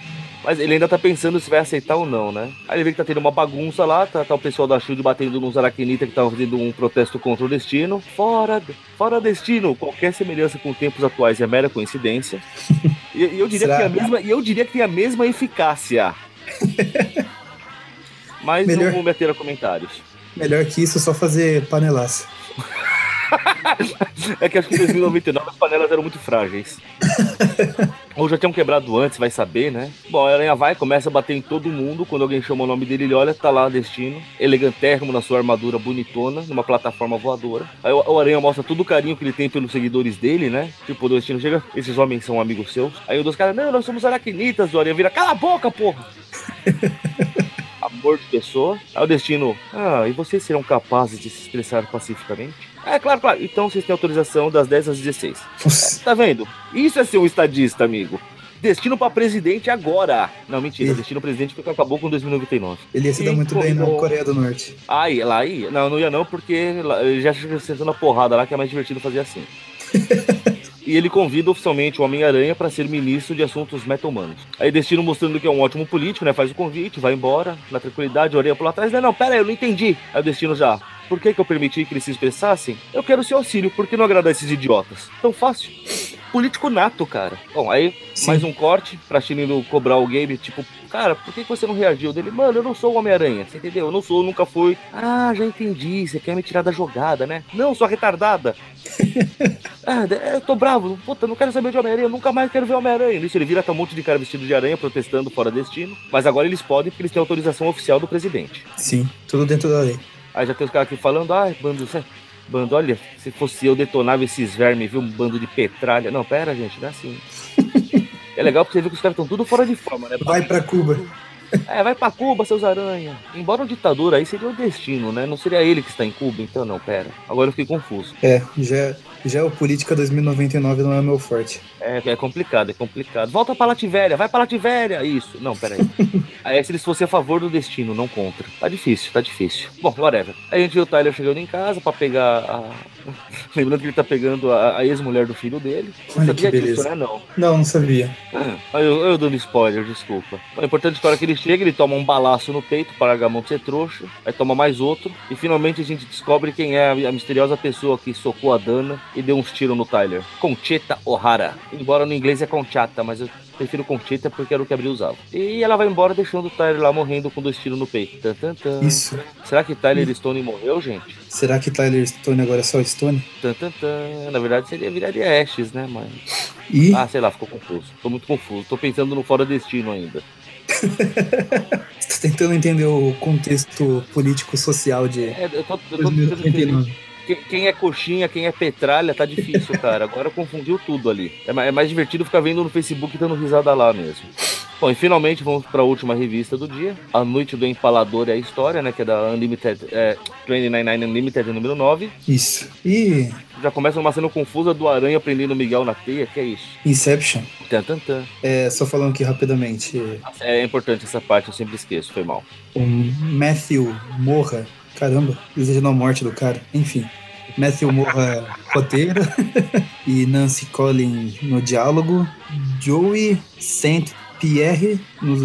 Speaker 3: Mas ele ainda tá pensando se vai aceitar ou não, né? Aí ele vê que tá tendo uma bagunça lá, tá, tá o pessoal da Shield batendo nos aracnitas que estavam fazendo um protesto contra o destino. Fora, fora destino! Qualquer semelhança com tempos atuais é mera coincidência. E, e eu diria Será? que a mesma, e eu diria que tem a mesma eficácia. Mas Melhor... não vou meter a comentários.
Speaker 2: Melhor que isso, só fazer panelaço.
Speaker 3: é que acho que em 2099 as panelas eram muito frágeis. Ou já tinham quebrado antes, vai saber, né? Bom, a aranha vai, começa a bater em todo mundo. Quando alguém chama o nome dele, ele olha, tá lá Destino, elegantérrimo na sua armadura bonitona, numa plataforma voadora. Aí o, o aranha mostra todo o carinho que ele tem pelos seguidores dele, né? Tipo, o Destino chega, esses homens são amigos seus. Aí o dos caras, não, nós somos aracnitas. O aranha vira, cala a boca, porra! Amor de pessoa. Aí o Destino, ah, e vocês serão capazes de se expressar pacificamente? É, claro, claro. Então vocês têm autorização das 10 às 16. É, tá vendo? Isso é ser um estadista, amigo. Destino pra presidente agora. Não, mentira. Destino presidente porque acabou com 2099.
Speaker 2: Ele ia se dar muito bem na Coreia do Norte.
Speaker 3: Aí, lá ia. Não, não ia não, porque já sentando a porrada lá que é mais divertido fazer assim. e ele convida oficialmente o Homem-Aranha para ser ministro de assuntos meta-humanos. Aí Destino mostrando que é um ótimo político, né? Faz o convite, vai embora, na tranquilidade, orelha por lá atrás. Não, não, pera aí, eu não entendi. Aí o Destino já. Por que, que eu permiti que eles se expressassem? Eu quero seu auxílio, por que não agradar esses idiotas? Tão fácil. Político nato, cara. Bom, aí Sim. mais um corte pra Chino cobrar o game, tipo, cara, por que, que você não reagiu? Dele, mano, eu não sou o Homem-Aranha, você entendeu? Eu não sou, nunca fui. Ah, já entendi, você quer me tirar da jogada, né? Não, sua retardada. ah, eu tô bravo, puta, não quero saber de Homem-Aranha, nunca mais quero ver Homem-Aranha. Nisso ele vira tá um monte de cara vestido de aranha protestando fora destino, mas agora eles podem porque eles têm autorização oficial do presidente.
Speaker 2: Sim, tudo dentro da lei.
Speaker 3: Aí já tem os caras aqui falando, ah, bando, bando, olha, se fosse eu detonava esses vermes, viu? Um bando de petralha. Não, pera, gente, não é assim. é legal porque você vê que os caras estão tudo fora de forma, né?
Speaker 2: Vai pra Cuba.
Speaker 3: É, vai pra Cuba, seus aranha. Embora um ditador aí seria o destino, né? Não seria ele que está em Cuba, então não, pera. Agora eu fiquei confuso.
Speaker 2: É, já, já o Política 2099 não é meu forte.
Speaker 3: É, é complicado, é complicado. Volta pra Lativéria, vai pra Lativéria. Isso. Não, pera aí. aí se eles fossem a favor do destino, não contra. Tá difícil, tá difícil. Bom, whatever. Aí a gente viu o Tyler chegando em casa pra pegar a. Lembrando que ele tá pegando a, a ex-mulher do filho dele.
Speaker 2: Não sabia disso, né? Não. Não, não sabia.
Speaker 3: Ah, eu, eu dando spoiler, desculpa. O importante é que ele chega, ele toma um balaço no peito para a mão de ser trouxa. Aí toma mais outro. E finalmente a gente descobre quem é a, a misteriosa pessoa que socou a Dana e deu uns tiros no Tyler. Concheta O'Hara. Embora no inglês é Conchata, mas eu prefiro Concheta porque era o que Abril usava. E ela vai embora deixando o Tyler lá morrendo com dois tiros no peito. Tan, tan, tan.
Speaker 2: Isso.
Speaker 3: Será que Tyler hum. Stone morreu, gente?
Speaker 2: Será que Tyler Stone agora é só Stone?
Speaker 3: Na verdade seria viraria Ashes, né, mas...
Speaker 2: E?
Speaker 3: Ah, sei lá, ficou confuso. Tô muito confuso. Tô pensando no Fora Destino ainda.
Speaker 2: Tá tentando entender o contexto político-social de
Speaker 3: é, eu tô, eu tô 2099 quem é coxinha, quem é petralha, tá difícil, cara. Agora confundiu tudo ali. É, é mais divertido ficar vendo no Facebook dando risada lá mesmo. Bom, e finalmente vamos para a última revista do dia, A Noite do Empalador e a História, né? Que é da Unlimited, é, 299 Unlimited número 9.
Speaker 2: Isso. E.
Speaker 3: Já começa uma cena confusa do Aranha prendendo o Miguel na teia, que é isso?
Speaker 2: Inception.
Speaker 3: Tan.
Speaker 2: É, só falando aqui rapidamente.
Speaker 3: É importante essa parte, eu sempre esqueço, foi mal.
Speaker 2: O Matthew Morra Caramba, desejando a morte do cara. Enfim. Matthew Morra roteiro e Nancy Collin no diálogo, Joey Saint Pierre nos,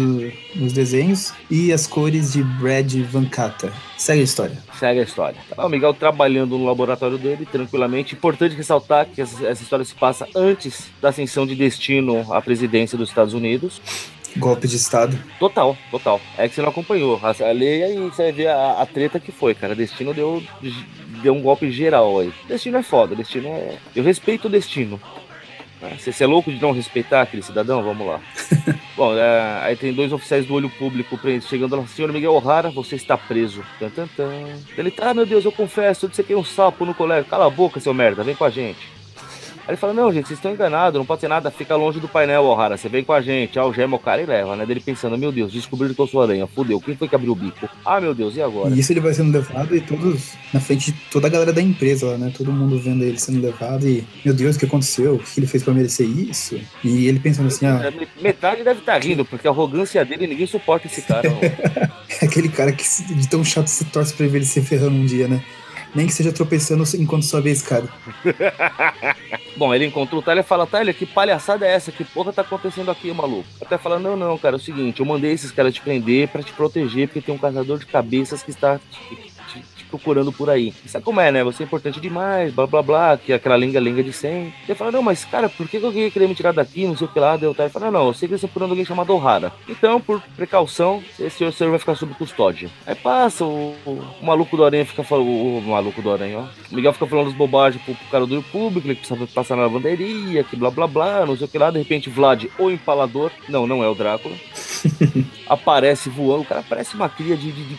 Speaker 2: nos, desenhos e as cores de Brad Van Cata. Segue a história.
Speaker 3: Segue a história. Tá o Miguel trabalhando no laboratório dele tranquilamente. Importante ressaltar que essa, essa história se passa antes da ascensão de destino à presidência dos Estados Unidos.
Speaker 2: Golpe de Estado.
Speaker 3: Total, total. É que você não acompanhou. A lei aí você vai ver a, a treta que foi, cara. Destino deu, deu um golpe geral aí. Destino é foda, Destino é. Eu respeito o Destino. Você, você é louco de não respeitar aquele cidadão? Vamos lá. Bom, é, aí tem dois oficiais do olho público chegando lá. Senhor Miguel O'Hara, você está preso. Tan, tan, tan. Ele tá, ah, meu Deus, eu confesso, eu disse que é um sapo no colégio. Cala a boca, seu merda, vem com a gente. Aí ele fala, não, gente, vocês estão enganados, não pode ser nada, fica longe do painel, O'Hara, você vem com a gente, algema o cara e leva, né? Dele pensando, meu Deus, descobriram que eu sou aranha, fudeu, quem foi que abriu o bico? Ah, meu Deus, e agora?
Speaker 2: E isso ele vai sendo levado e todos, na frente de toda a galera da empresa lá, né? Todo mundo vendo ele sendo levado e, meu Deus, o que aconteceu? O que ele fez pra merecer isso? E ele pensando assim, ah...
Speaker 3: Metade deve estar tá rindo, porque a arrogância dele, ninguém suporta esse cara.
Speaker 2: é aquele cara que de tão chato se torce pra ver ele se ferrando um dia, né? Nem que seja tropeçando enquanto sobe a escada.
Speaker 3: Bom, ele encontrou o Tyler e fala: Tyler, que palhaçada é essa? Que porra tá acontecendo aqui, maluco? Até fala: Não, não, cara, é o seguinte, eu mandei esses caras te prender para te proteger, porque tem um caçador de cabeças que está procurando por aí. Sabe como é, né? Você é importante demais, blá blá blá, que é aquela linga-linga de sempre. Ele fala, não, mas cara, por que, alguém ia querer me tirar daqui? Não sei o que lá. Deu, tá? Ele fala, não, eu sei que você está procurando alguém chamado O'Hara. Então, por precaução, esse senhor vai ficar sob custódia. Aí passa, o, o, maluco do Aranha fica falando. O, maluco do Aranha, ó. O Miguel fica falando as bobagens pro, pro cara do público, ele precisa passar na lavanderia, que blá blá blá, não sei o que lá. De repente, Vlad, o empalador. Não, não é o Drácula. aparece voando. O cara parece uma cria de, de, de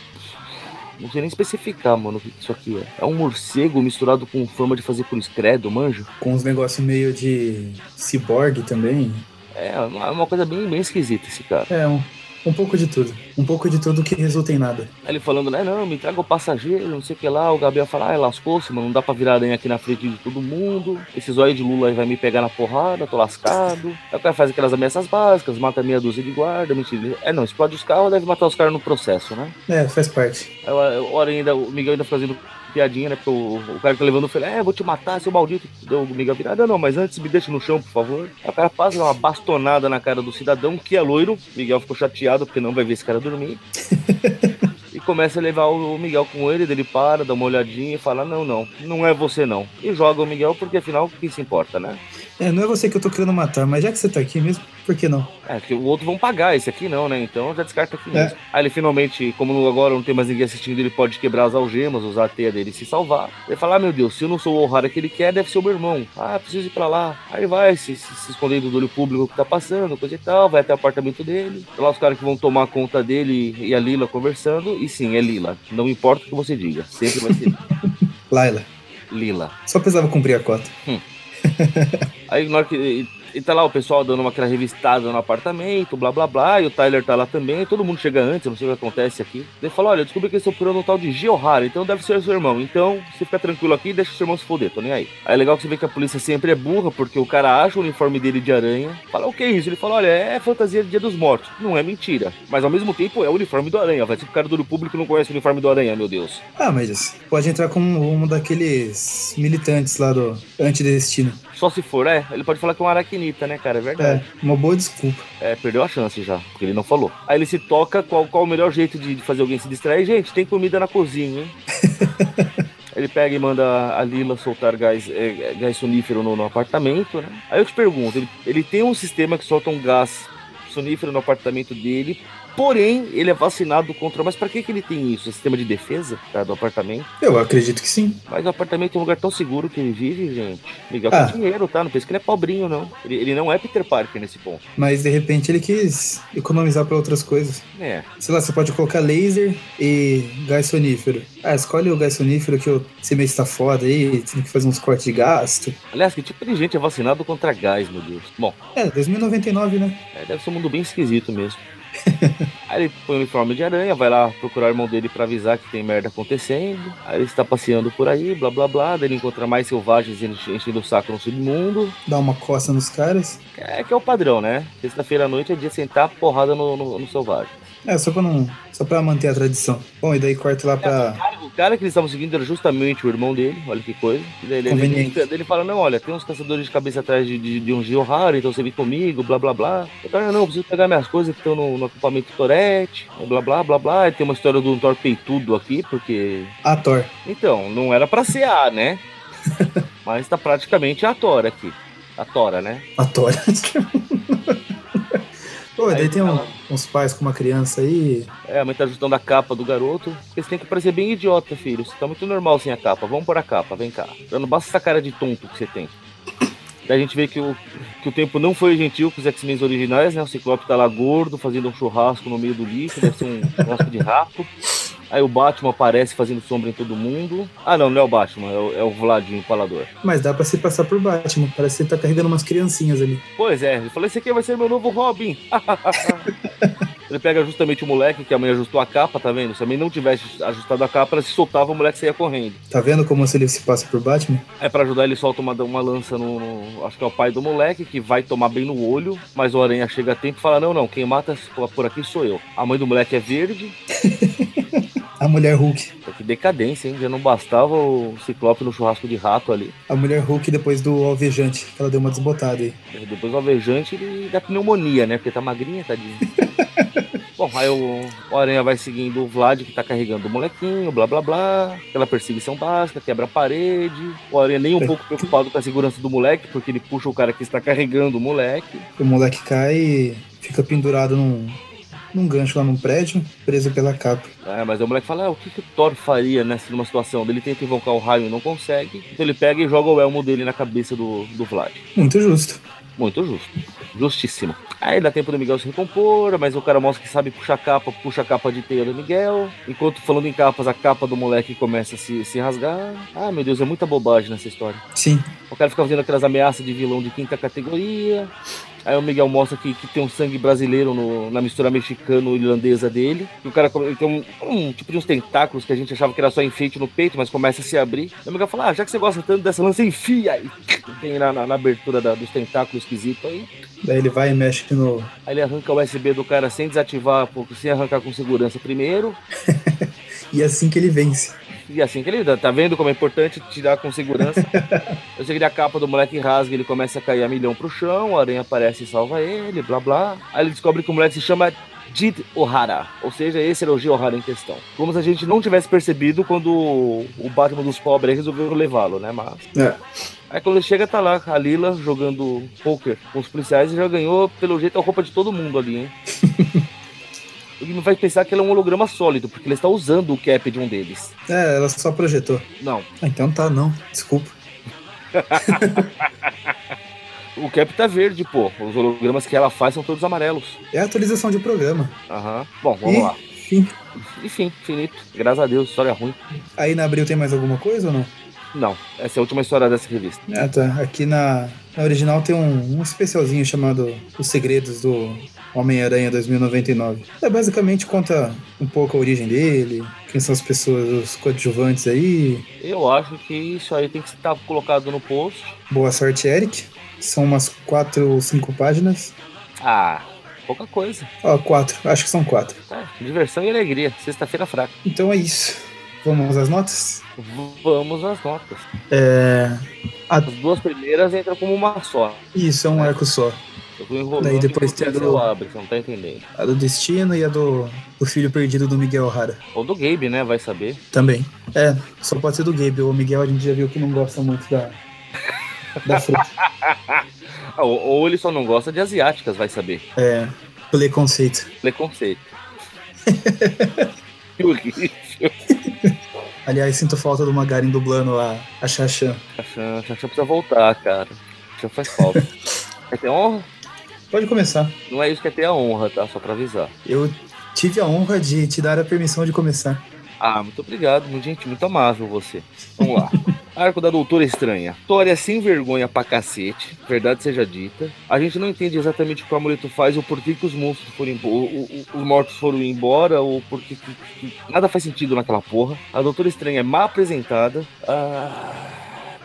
Speaker 3: não sei nem especificar, mano, o que isso aqui é. É um morcego misturado com forma de fazer cruz credo, manjo?
Speaker 2: Com uns negócios meio de ciborgue também.
Speaker 3: É, é uma coisa bem, bem esquisita esse cara.
Speaker 2: É, um, um pouco de tudo. Um pouco de tudo que resulta em nada.
Speaker 3: Ele falando, né, não, me traga o passageiro, não sei o que lá. O Gabriel fala, ah, lascou-se, mano, não dá pra virar aranha aqui na frente de todo mundo. Esse zóio de Lula aí vai me pegar na porrada, tô lascado. Aí o cara faz aquelas ameaças básicas, mata meia dúzia de guarda, mentira. É, não, explode os carros, deve matar os caras no processo, né?
Speaker 2: É, faz parte.
Speaker 3: Aí o, ainda, o Miguel ainda fazendo piadinha, né? Porque o, o cara tá levando o filho, é, vou te matar, seu maldito. Deu o Miguel virada, não, mas antes me deixa no chão, por favor. Aí o cara passa uma bastonada na cara do cidadão, que é loiro. Miguel ficou chateado porque não vai ver esse cara dormir. e começa a levar o Miguel com ele, ele para, dá uma olhadinha e fala: Não, não, não é você não. E joga o Miguel porque afinal, quem se importa, né?
Speaker 2: É, não é você que eu tô querendo matar, mas já que você tá aqui mesmo, por que não?
Speaker 3: É, que o outro vão pagar, esse aqui não, né? Então já descarta aqui é. mesmo. Aí ele finalmente, como agora não tem mais ninguém assistindo, ele pode quebrar as algemas, usar a teia dele e se salvar. Ele fala: ah, meu Deus, se eu não sou o O'Hara que ele quer, deve ser o meu irmão. Ah, preciso ir pra lá. Aí vai, se, se, se escondendo do olho público que tá passando, coisa e tal, vai até o apartamento dele. Lá os caras que vão tomar conta dele e a Lila conversando. E sim, é Lila. Não importa o que você diga, sempre vai ser.
Speaker 2: Laila.
Speaker 3: Lila.
Speaker 2: Só precisava cumprir a cota.
Speaker 3: Hum. Aí na hora que e tá lá o pessoal dando uma aquela revistada no apartamento, blá blá blá, e o Tyler tá lá também, todo mundo chega antes, não sei o que acontece aqui. Ele fala: Olha, eu descobri que eles estão procurando um tal de Geohara, então deve ser seu irmão. Então, você fica tranquilo aqui e deixa seu irmão se foder, tô nem aí. Aí é legal que você vê que a polícia sempre é burra, porque o cara acha o uniforme dele de aranha. Fala: O que é isso? Ele fala: Olha, é fantasia de Dia dos Mortos. Não é mentira. Mas ao mesmo tempo é o uniforme do aranha. Vai ser que o cara do público não conhece o uniforme do aranha, meu Deus.
Speaker 2: Ah, mas pode entrar como um daqueles militantes lá do antidestino.
Speaker 3: Só se for, é. Ele pode falar que é um aracnita, né, cara? É verdade.
Speaker 2: É, uma boa desculpa.
Speaker 3: É, perdeu a chance já, porque ele não falou. Aí ele se toca qual, qual o melhor jeito de fazer alguém se distrair. Gente, tem comida na cozinha, hein? ele pega e manda a Lila soltar gás, é, gás sonífero no, no, apartamento, né? Aí eu te pergunto, ele, ele tem um sistema que solta um gás sonífero no apartamento dele Porém, ele é vacinado contra. Mas para que, que ele tem isso? Sistema de defesa tá, do apartamento?
Speaker 2: Eu acredito que sim.
Speaker 3: Mas o apartamento é um lugar tão seguro que ele vive, gente. Miguel ah. tem dinheiro, tá? Não pensa que ele é pobrinho, não. Ele, ele, não é Peter Parker nesse ponto.
Speaker 2: Mas de repente ele quis economizar para outras coisas.
Speaker 3: É.
Speaker 2: Sei lá, você pode colocar laser e gás sonífero. Ah, escolhe o gás sonífero que esse mês tá foda aí, tem que fazer uns cortes de gasto.
Speaker 3: Aliás, que tipo de gente é vacinado contra gás, meu Deus? Bom.
Speaker 2: É, 2099, né?
Speaker 3: É, deve ser um mundo bem esquisito mesmo. Aí ele põe o uniforme de aranha, vai lá procurar o irmão dele para avisar que tem merda acontecendo. Aí ele está passeando por aí, blá blá blá. Daí ele encontra mais selvagens enchendo o saco no submundo.
Speaker 2: Dá uma coça nos caras.
Speaker 3: É que é o padrão, né? Sexta-feira à noite é dia de sentar porrada no, no, no selvagem.
Speaker 2: É, só pra, não, só pra manter a tradição. Bom, e daí corta lá pra.
Speaker 3: O cara que eles estavam seguindo era justamente o irmão dele, olha que coisa. Ele, ele, ele, fala: Não, olha, tem uns caçadores de cabeça atrás de, de, de um Gio raro, então você vem comigo, blá blá blá. Eu falo, não, eu preciso pegar minhas coisas que estão no, no acampamento Torete, blá blá blá blá. E tem uma história do Thor peitudo aqui, porque.
Speaker 2: A Thor.
Speaker 3: Então, não era pra ser A, né? Mas tá praticamente a Thor aqui. A Tora, né?
Speaker 2: A Tora. Pô, daí tem um, uns pais com uma criança aí.
Speaker 3: É, a mãe tá ajustando a capa do garoto. Você tem que parecer bem idiota, filho. Você tá muito normal sem a capa. Vamos pôr a capa, vem cá. Não basta essa cara de tonto que você tem. Daí a gente vê que o, que o tempo não foi gentil com os X-Men originais, né? O Ciclope tá lá gordo, fazendo um churrasco no meio do lixo, deve ser um churrasco de rato. Aí o Batman aparece fazendo sombra em todo mundo. Ah, não, não é o Batman, é o, é o Vladinho, Palador.
Speaker 2: Mas dá pra se passar por Batman. Parece que ele tá carregando umas criancinhas ali.
Speaker 3: Pois é, ele falou: esse aqui vai ser meu novo Robin. Ele pega justamente o moleque que a mãe ajustou a capa, tá vendo? Se a mãe não tivesse ajustado a capa, ela se soltava, o moleque saía correndo.
Speaker 2: Tá vendo como se ele se passa por Batman?
Speaker 3: É, pra ajudar, ele solta uma, uma lança no, no, Acho que é o pai do moleque, que vai tomar bem no olho, mas o aranha chega a tempo e fala: Não, não, quem mata por aqui sou eu. A mãe do moleque é verde.
Speaker 2: A mulher Hulk.
Speaker 3: Que decadência, hein? Já não bastava o Ciclope no churrasco de rato ali.
Speaker 2: A mulher Hulk depois do alvejante, que ela deu uma desbotada aí.
Speaker 3: Depois do alvejante ele dá pneumonia, né? Porque tá magrinha, tadinho. Bom, aí o, o Aranha vai seguindo o Vlad, que tá carregando o molequinho, blá blá blá. Aquela perseguição básica, quebra a parede. O Aranha nem um pouco preocupado com a segurança do moleque, porque ele puxa o cara que está carregando o moleque.
Speaker 2: O moleque cai e fica pendurado num, num gancho lá num prédio, preso pela capa.
Speaker 3: É, mas o moleque fala, ah, o que, que o Thor faria nessa numa situação? Ele tenta invocar o raio e não consegue. Então ele pega e joga o elmo dele na cabeça do, do Vlad.
Speaker 2: Muito justo.
Speaker 3: Muito justo. Justíssimo. Aí dá tempo do Miguel se recompor, mas o cara mostra que sabe puxar capa, puxa a capa de teia do Miguel. Enquanto falando em capas, a capa do moleque começa a se, se rasgar. Ah, meu Deus, é muita bobagem nessa história.
Speaker 2: Sim.
Speaker 3: O cara fica fazendo aquelas ameaças de vilão de quinta categoria. Aí o Miguel mostra que, que tem um sangue brasileiro no, na mistura mexicano-irlandesa dele. E o cara tem um, um, tipo de uns tentáculos que a gente achava que era só enfeite no peito, mas começa a se abrir. Aí o Miguel fala: Ah, já que você gosta tanto dessa lança, enfia aí. Tem na, na, na abertura da, dos tentáculos esquisito aí.
Speaker 2: Daí ele vai e mexe no.
Speaker 3: Aí ele arranca o USB do cara sem desativar, sem arrancar com segurança primeiro.
Speaker 2: e é assim que ele vence.
Speaker 3: E assim que ele tá vendo como é importante tirar com segurança. Eu sei que a capa do moleque rasga, ele começa a cair a milhão pro chão, a aranha aparece e salva ele, blá blá. Aí ele descobre que o moleque se chama Jid O'Hara, ou seja, esse era o G O'Hara em questão. Como se a gente não tivesse percebido quando o Batman dos pobres resolveu levá-lo, né? Mas.
Speaker 2: É.
Speaker 3: Aí quando ele chega, tá lá a Lila jogando poker com os policiais e já ganhou, pelo jeito, a roupa de todo mundo ali, hein? Ele vai pensar que ele é um holograma sólido, porque ele está usando o cap de um deles.
Speaker 2: É, ela só projetou.
Speaker 3: Não.
Speaker 2: Ah, então tá, não. Desculpa.
Speaker 3: o cap tá verde, pô. Os hologramas que ela faz são todos amarelos.
Speaker 2: É a atualização de programa.
Speaker 3: Aham. Bom, vamos e, lá.
Speaker 2: Enfim.
Speaker 3: Enfim, finito. Graças a Deus, história ruim.
Speaker 2: Aí na Abril tem mais alguma coisa ou não?
Speaker 3: Não, essa é a última história dessa revista.
Speaker 2: Ah, tá. Aqui na, na original tem um, um especialzinho chamado Os Segredos do Homem-Aranha 2099. É basicamente conta um pouco a origem dele, quem são as pessoas, os coadjuvantes aí.
Speaker 3: Eu acho que isso aí tem que estar colocado no post.
Speaker 2: Boa sorte, Eric. São umas quatro ou cinco páginas.
Speaker 3: Ah, pouca coisa.
Speaker 2: Ó, quatro. Acho que são quatro.
Speaker 3: É, diversão e alegria. Sexta-feira fraca.
Speaker 2: Então é isso. Vamos às notas?
Speaker 3: Vamos às notas.
Speaker 2: É... A...
Speaker 3: As duas primeiras entram como uma só.
Speaker 2: Isso, é um arco só.
Speaker 3: Eu tô enrolando
Speaker 2: Daí depois tem a do...
Speaker 3: abre, você não tá entendendo.
Speaker 2: A do Destino e a do, do Filho Perdido do Miguel O'Hara.
Speaker 3: Ou do Gabe, né? Vai saber.
Speaker 2: Também. É, só pode ser do Gabe. O Miguel a gente já viu que não gosta muito da, da fruta.
Speaker 3: ou, ou ele só não gosta de asiáticas, vai saber.
Speaker 2: É, preconceito.
Speaker 3: Preconceito. que horrível.
Speaker 2: Aliás, sinto falta do Magarin dublando a, a Xaxã.
Speaker 3: Xaxã, Xaxã precisa voltar, cara. Já faz falta. Quer ter honra?
Speaker 2: Pode começar.
Speaker 3: Não é isso que é ter a honra, tá? Só pra avisar.
Speaker 2: Eu tive a honra de te dar a permissão de começar.
Speaker 3: Ah, muito obrigado, muito gente, muito amável você. Vamos lá. Arco da Doutora Estranha. História sem vergonha pra cacete, verdade seja dita. A gente não entende exatamente o que o amuleto faz ou por que, que os monstros foram os mortos foram embora, ou por que, que, que, nada faz sentido naquela porra. A Doutora Estranha é mal apresentada. Ah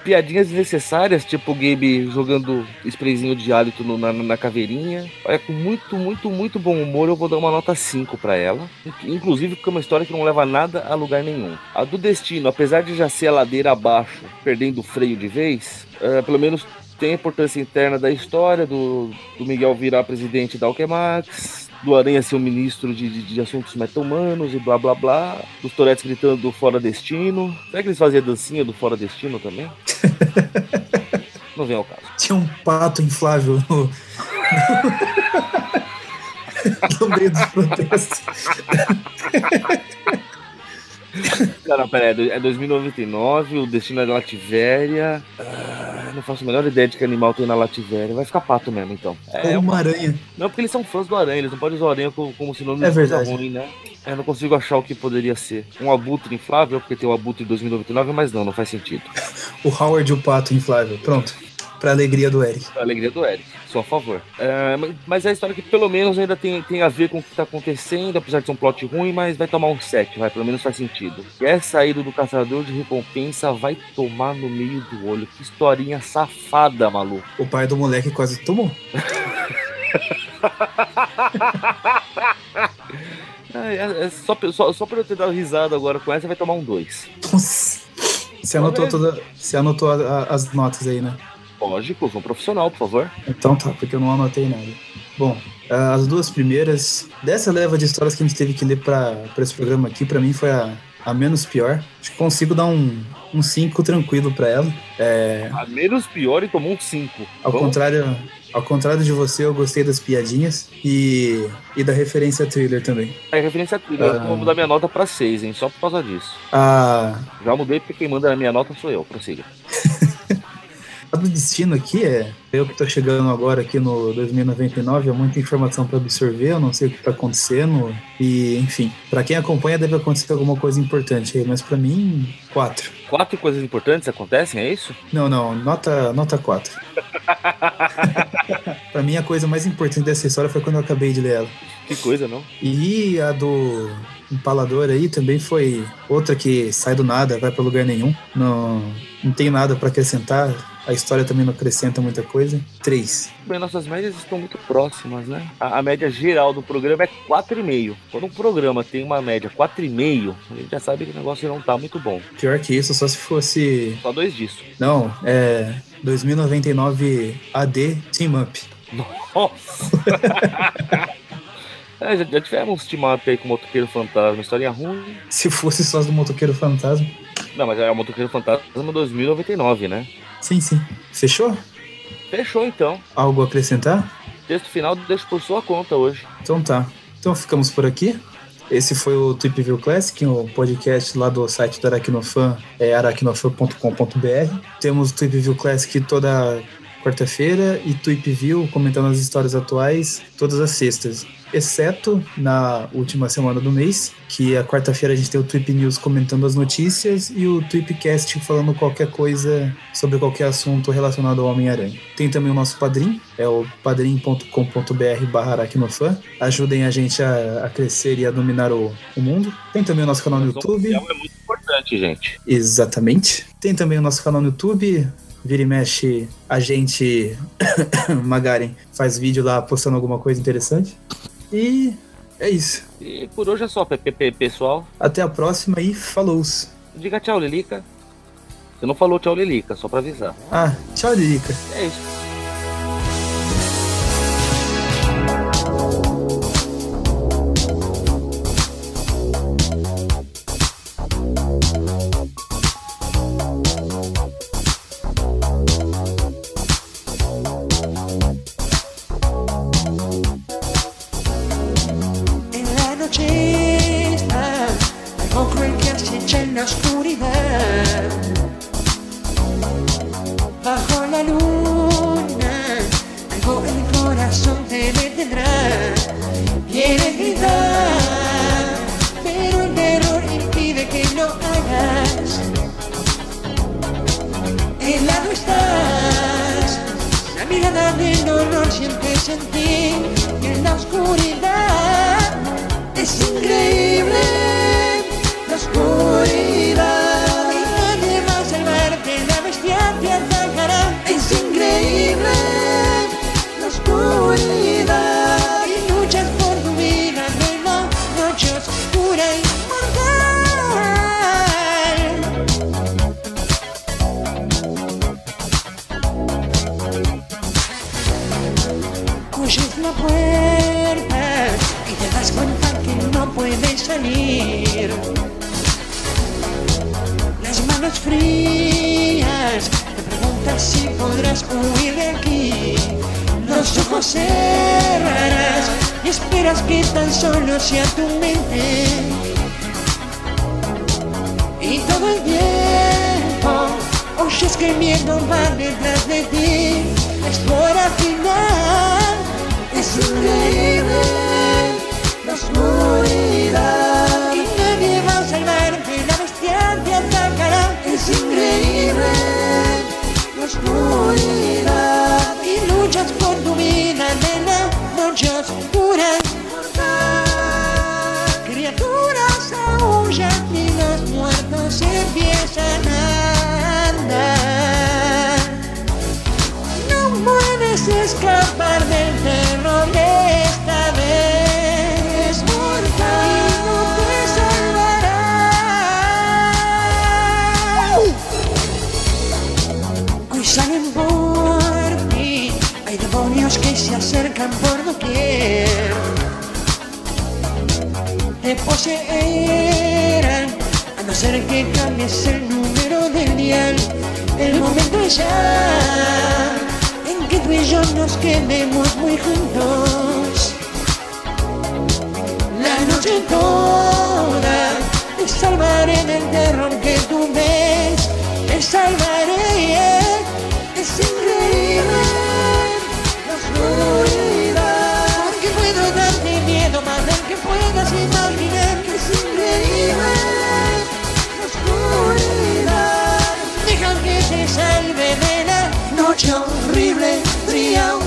Speaker 3: piadinhas desnecessárias, tipo o Gabe jogando sprayzinho de hálito no, na, na, caveirinha. Olha, com muito, muito, muito bom humor, eu vou dar uma nota 5 para ela. Inclusive porque é uma história que não leva nada a lugar nenhum. A do Destino, apesar de já ser a ladeira abaixo, perdendo o freio de vez, é, pelo menos tem a importância interna da história do, do Miguel virar presidente da Alquemax do Aranha ser um ministro de, de, de assuntos meta-humanos e blá blá blá, dos Toretes gritando do Fora Destino. Será que eles faziam a dancinha do Fora Destino também? Não vem ao caso.
Speaker 2: Tinha um pato inflável no, no meio dos protestos.
Speaker 3: Cara, peraí, é 2099, o destino é da Lativéria. Ah, não faço a menor ideia de que animal tem na Lativéria. Vai ficar pato mesmo, então.
Speaker 2: É, uma aranha.
Speaker 3: Não, porque eles são fãs do aranha, eles não podem usar o aranha como, como sinônimo
Speaker 2: é
Speaker 3: de
Speaker 2: coisa
Speaker 3: ruim, né? Eu não consigo achar o que poderia ser. Um abutre inflável, porque tem o abutre 2099, mas não, não faz sentido.
Speaker 2: o Howard o pato inflável, pronto. Pra alegria do Eric.
Speaker 3: Pra alegria do Eric, sou a favor. É, mas é a história que pelo menos ainda tem, tem a ver com o que tá acontecendo, apesar de ser um plot ruim, mas vai tomar um 7, vai, pelo menos faz sentido. Quer saído do caçador de recompensa, vai tomar no meio do olho. Que historinha safada, maluco.
Speaker 2: O pai do moleque quase tomou.
Speaker 3: é, é, só, só, só pra eu ter dado risada agora com essa, vai tomar um 2.
Speaker 2: Você anotou, toda, você anotou a, a, as notas aí, né?
Speaker 3: Lógico, um profissional, por favor.
Speaker 2: Então tá, porque eu não anotei nada. Bom, As duas primeiras, dessa leva de histórias que a gente teve que ler para esse programa aqui, para mim foi a, a menos pior. Acho que consigo dar um, um 5 tranquilo para ela. É...
Speaker 1: A menos pior e tomou um 5.
Speaker 2: Ao contrário, ao contrário de você, eu gostei das piadinhas e, e da referência a thriller também.
Speaker 1: A referência a thriller, ah. eu vou mudar minha nota pra 6, hein? Só por causa disso.
Speaker 2: Ah.
Speaker 1: Já mudei porque quem manda na minha nota sou eu, prossiga.
Speaker 2: A do destino aqui é eu que tô chegando agora aqui no 2099, é muita informação para absorver, eu não sei o que tá acontecendo e, enfim, para quem acompanha deve acontecer alguma coisa importante aí, mas para mim, quatro.
Speaker 1: Quatro coisas importantes acontecem, é isso?
Speaker 2: Não, não, nota nota quatro. para mim a coisa mais importante dessa história foi quando eu acabei de ler ela.
Speaker 1: Que coisa, não?
Speaker 2: E a do Empalador aí também foi outra que sai do nada, vai para lugar nenhum. Não, não tem nada para acrescentar a história também não acrescenta muita coisa. Três.
Speaker 1: Bem, nossas médias estão muito próximas, né? A, a média geral do programa é 4,5. Quando um programa tem uma média 4,5, a gente já sabe que o negócio não tá muito bom.
Speaker 2: Pior que isso, só se fosse.
Speaker 1: Só dois disso.
Speaker 2: Não, é. 2099 AD Team Up.
Speaker 1: Nossa! é, já, já tivemos um team up aí com o Motoqueiro Fantasma, história ruim.
Speaker 2: Se fosse só do Motoqueiro Fantasma.
Speaker 1: Não, mas é o Motoqueiro Fantasma 2099, né?
Speaker 2: Sim, sim. Fechou?
Speaker 1: Fechou então.
Speaker 2: Algo a acrescentar?
Speaker 1: Texto final deixo por sua conta hoje.
Speaker 2: Então tá. Então ficamos por aqui. Esse foi o Tweep View Classic, o podcast lá do site da Aracnofan, é aracnofan.com.br. Temos o Tweep View Classic toda quarta-feira e Tweep View comentando as histórias atuais todas as sextas exceto na última semana do mês, que a quarta-feira a gente tem o Tweep News comentando as notícias e o Tweepcast falando qualquer coisa sobre qualquer assunto relacionado ao Homem-Aranha. Tem também o nosso padrim, é o padrim.com.br barra. Ajudem a gente a, a, crescer e a dominar o, o mundo. Tem também o nosso canal no YouTube.
Speaker 1: É muito importante, gente.
Speaker 2: Exatamente. Tem também o nosso canal no YouTube, vira e mexe, a gente, Magaren, faz vídeo lá postando alguma coisa interessante. E é isso.
Speaker 1: E por hoje é só, PPP, pessoal.
Speaker 2: Até a próxima e falou!
Speaker 1: Diga tchau, Lilica. Você não falou tchau, Lilica, só pra avisar.
Speaker 2: Ah, tchau, Lilica.
Speaker 1: É isso. vendrá, quiere gritar, pero el error impide que lo hagas. En lado estás, la mirada del dolor siempre sentí y en la oscuridad es increíble la oscuridad. podrás huir de aquí. Los ojos cerrarás y esperas que tan solo sea tu mente. Y todo el tiempo oyes que el miedo va detrás de ti. Es hora final, es increíble. huyan y los muertos empiezan a andar. No puedes escapar del terror esta vez, mortal.
Speaker 4: salen por ti. Hay demonios que se acercan por doquier.
Speaker 1: Te poseen ser que cambies el número del dial. El momento es ya en que tú y yo nos quedemos muy juntos. La noche toda te salvaré del terror que tú ves, te salvaré, es increíble porque puedo darte miedo más del que puedas imaginar, que es increíble noche horrible, fría,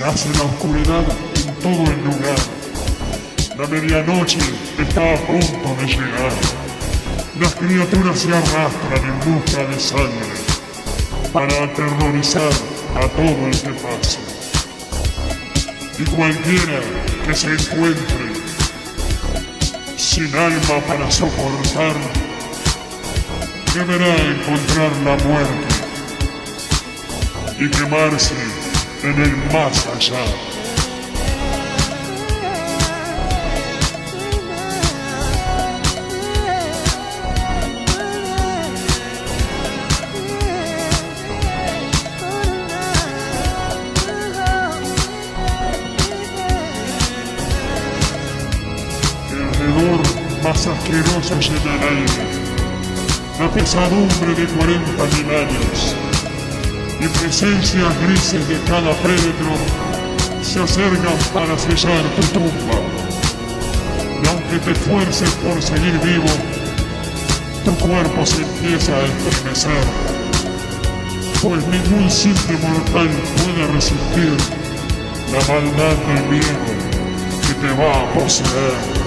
Speaker 5: Se hace la oscuridad en todo el lugar. La medianoche está a punto de llegar. Las criaturas se arrastran en busca de sangre para aterrorizar a todo el que pase. Y cualquiera que se encuentre sin alma para soportar, deberá encontrar la muerte y quemarse en el and then mas asqueroso en el aire, la pesadumbre de 40 mil años. Y presencias grises de cada préditro se acercan para sellar tu tumba. Y aunque te esfuerces por seguir vivo, tu cuerpo se empieza a estremecer, pues ningún simple mortal puede resistir la maldad del miedo que te va a poseer.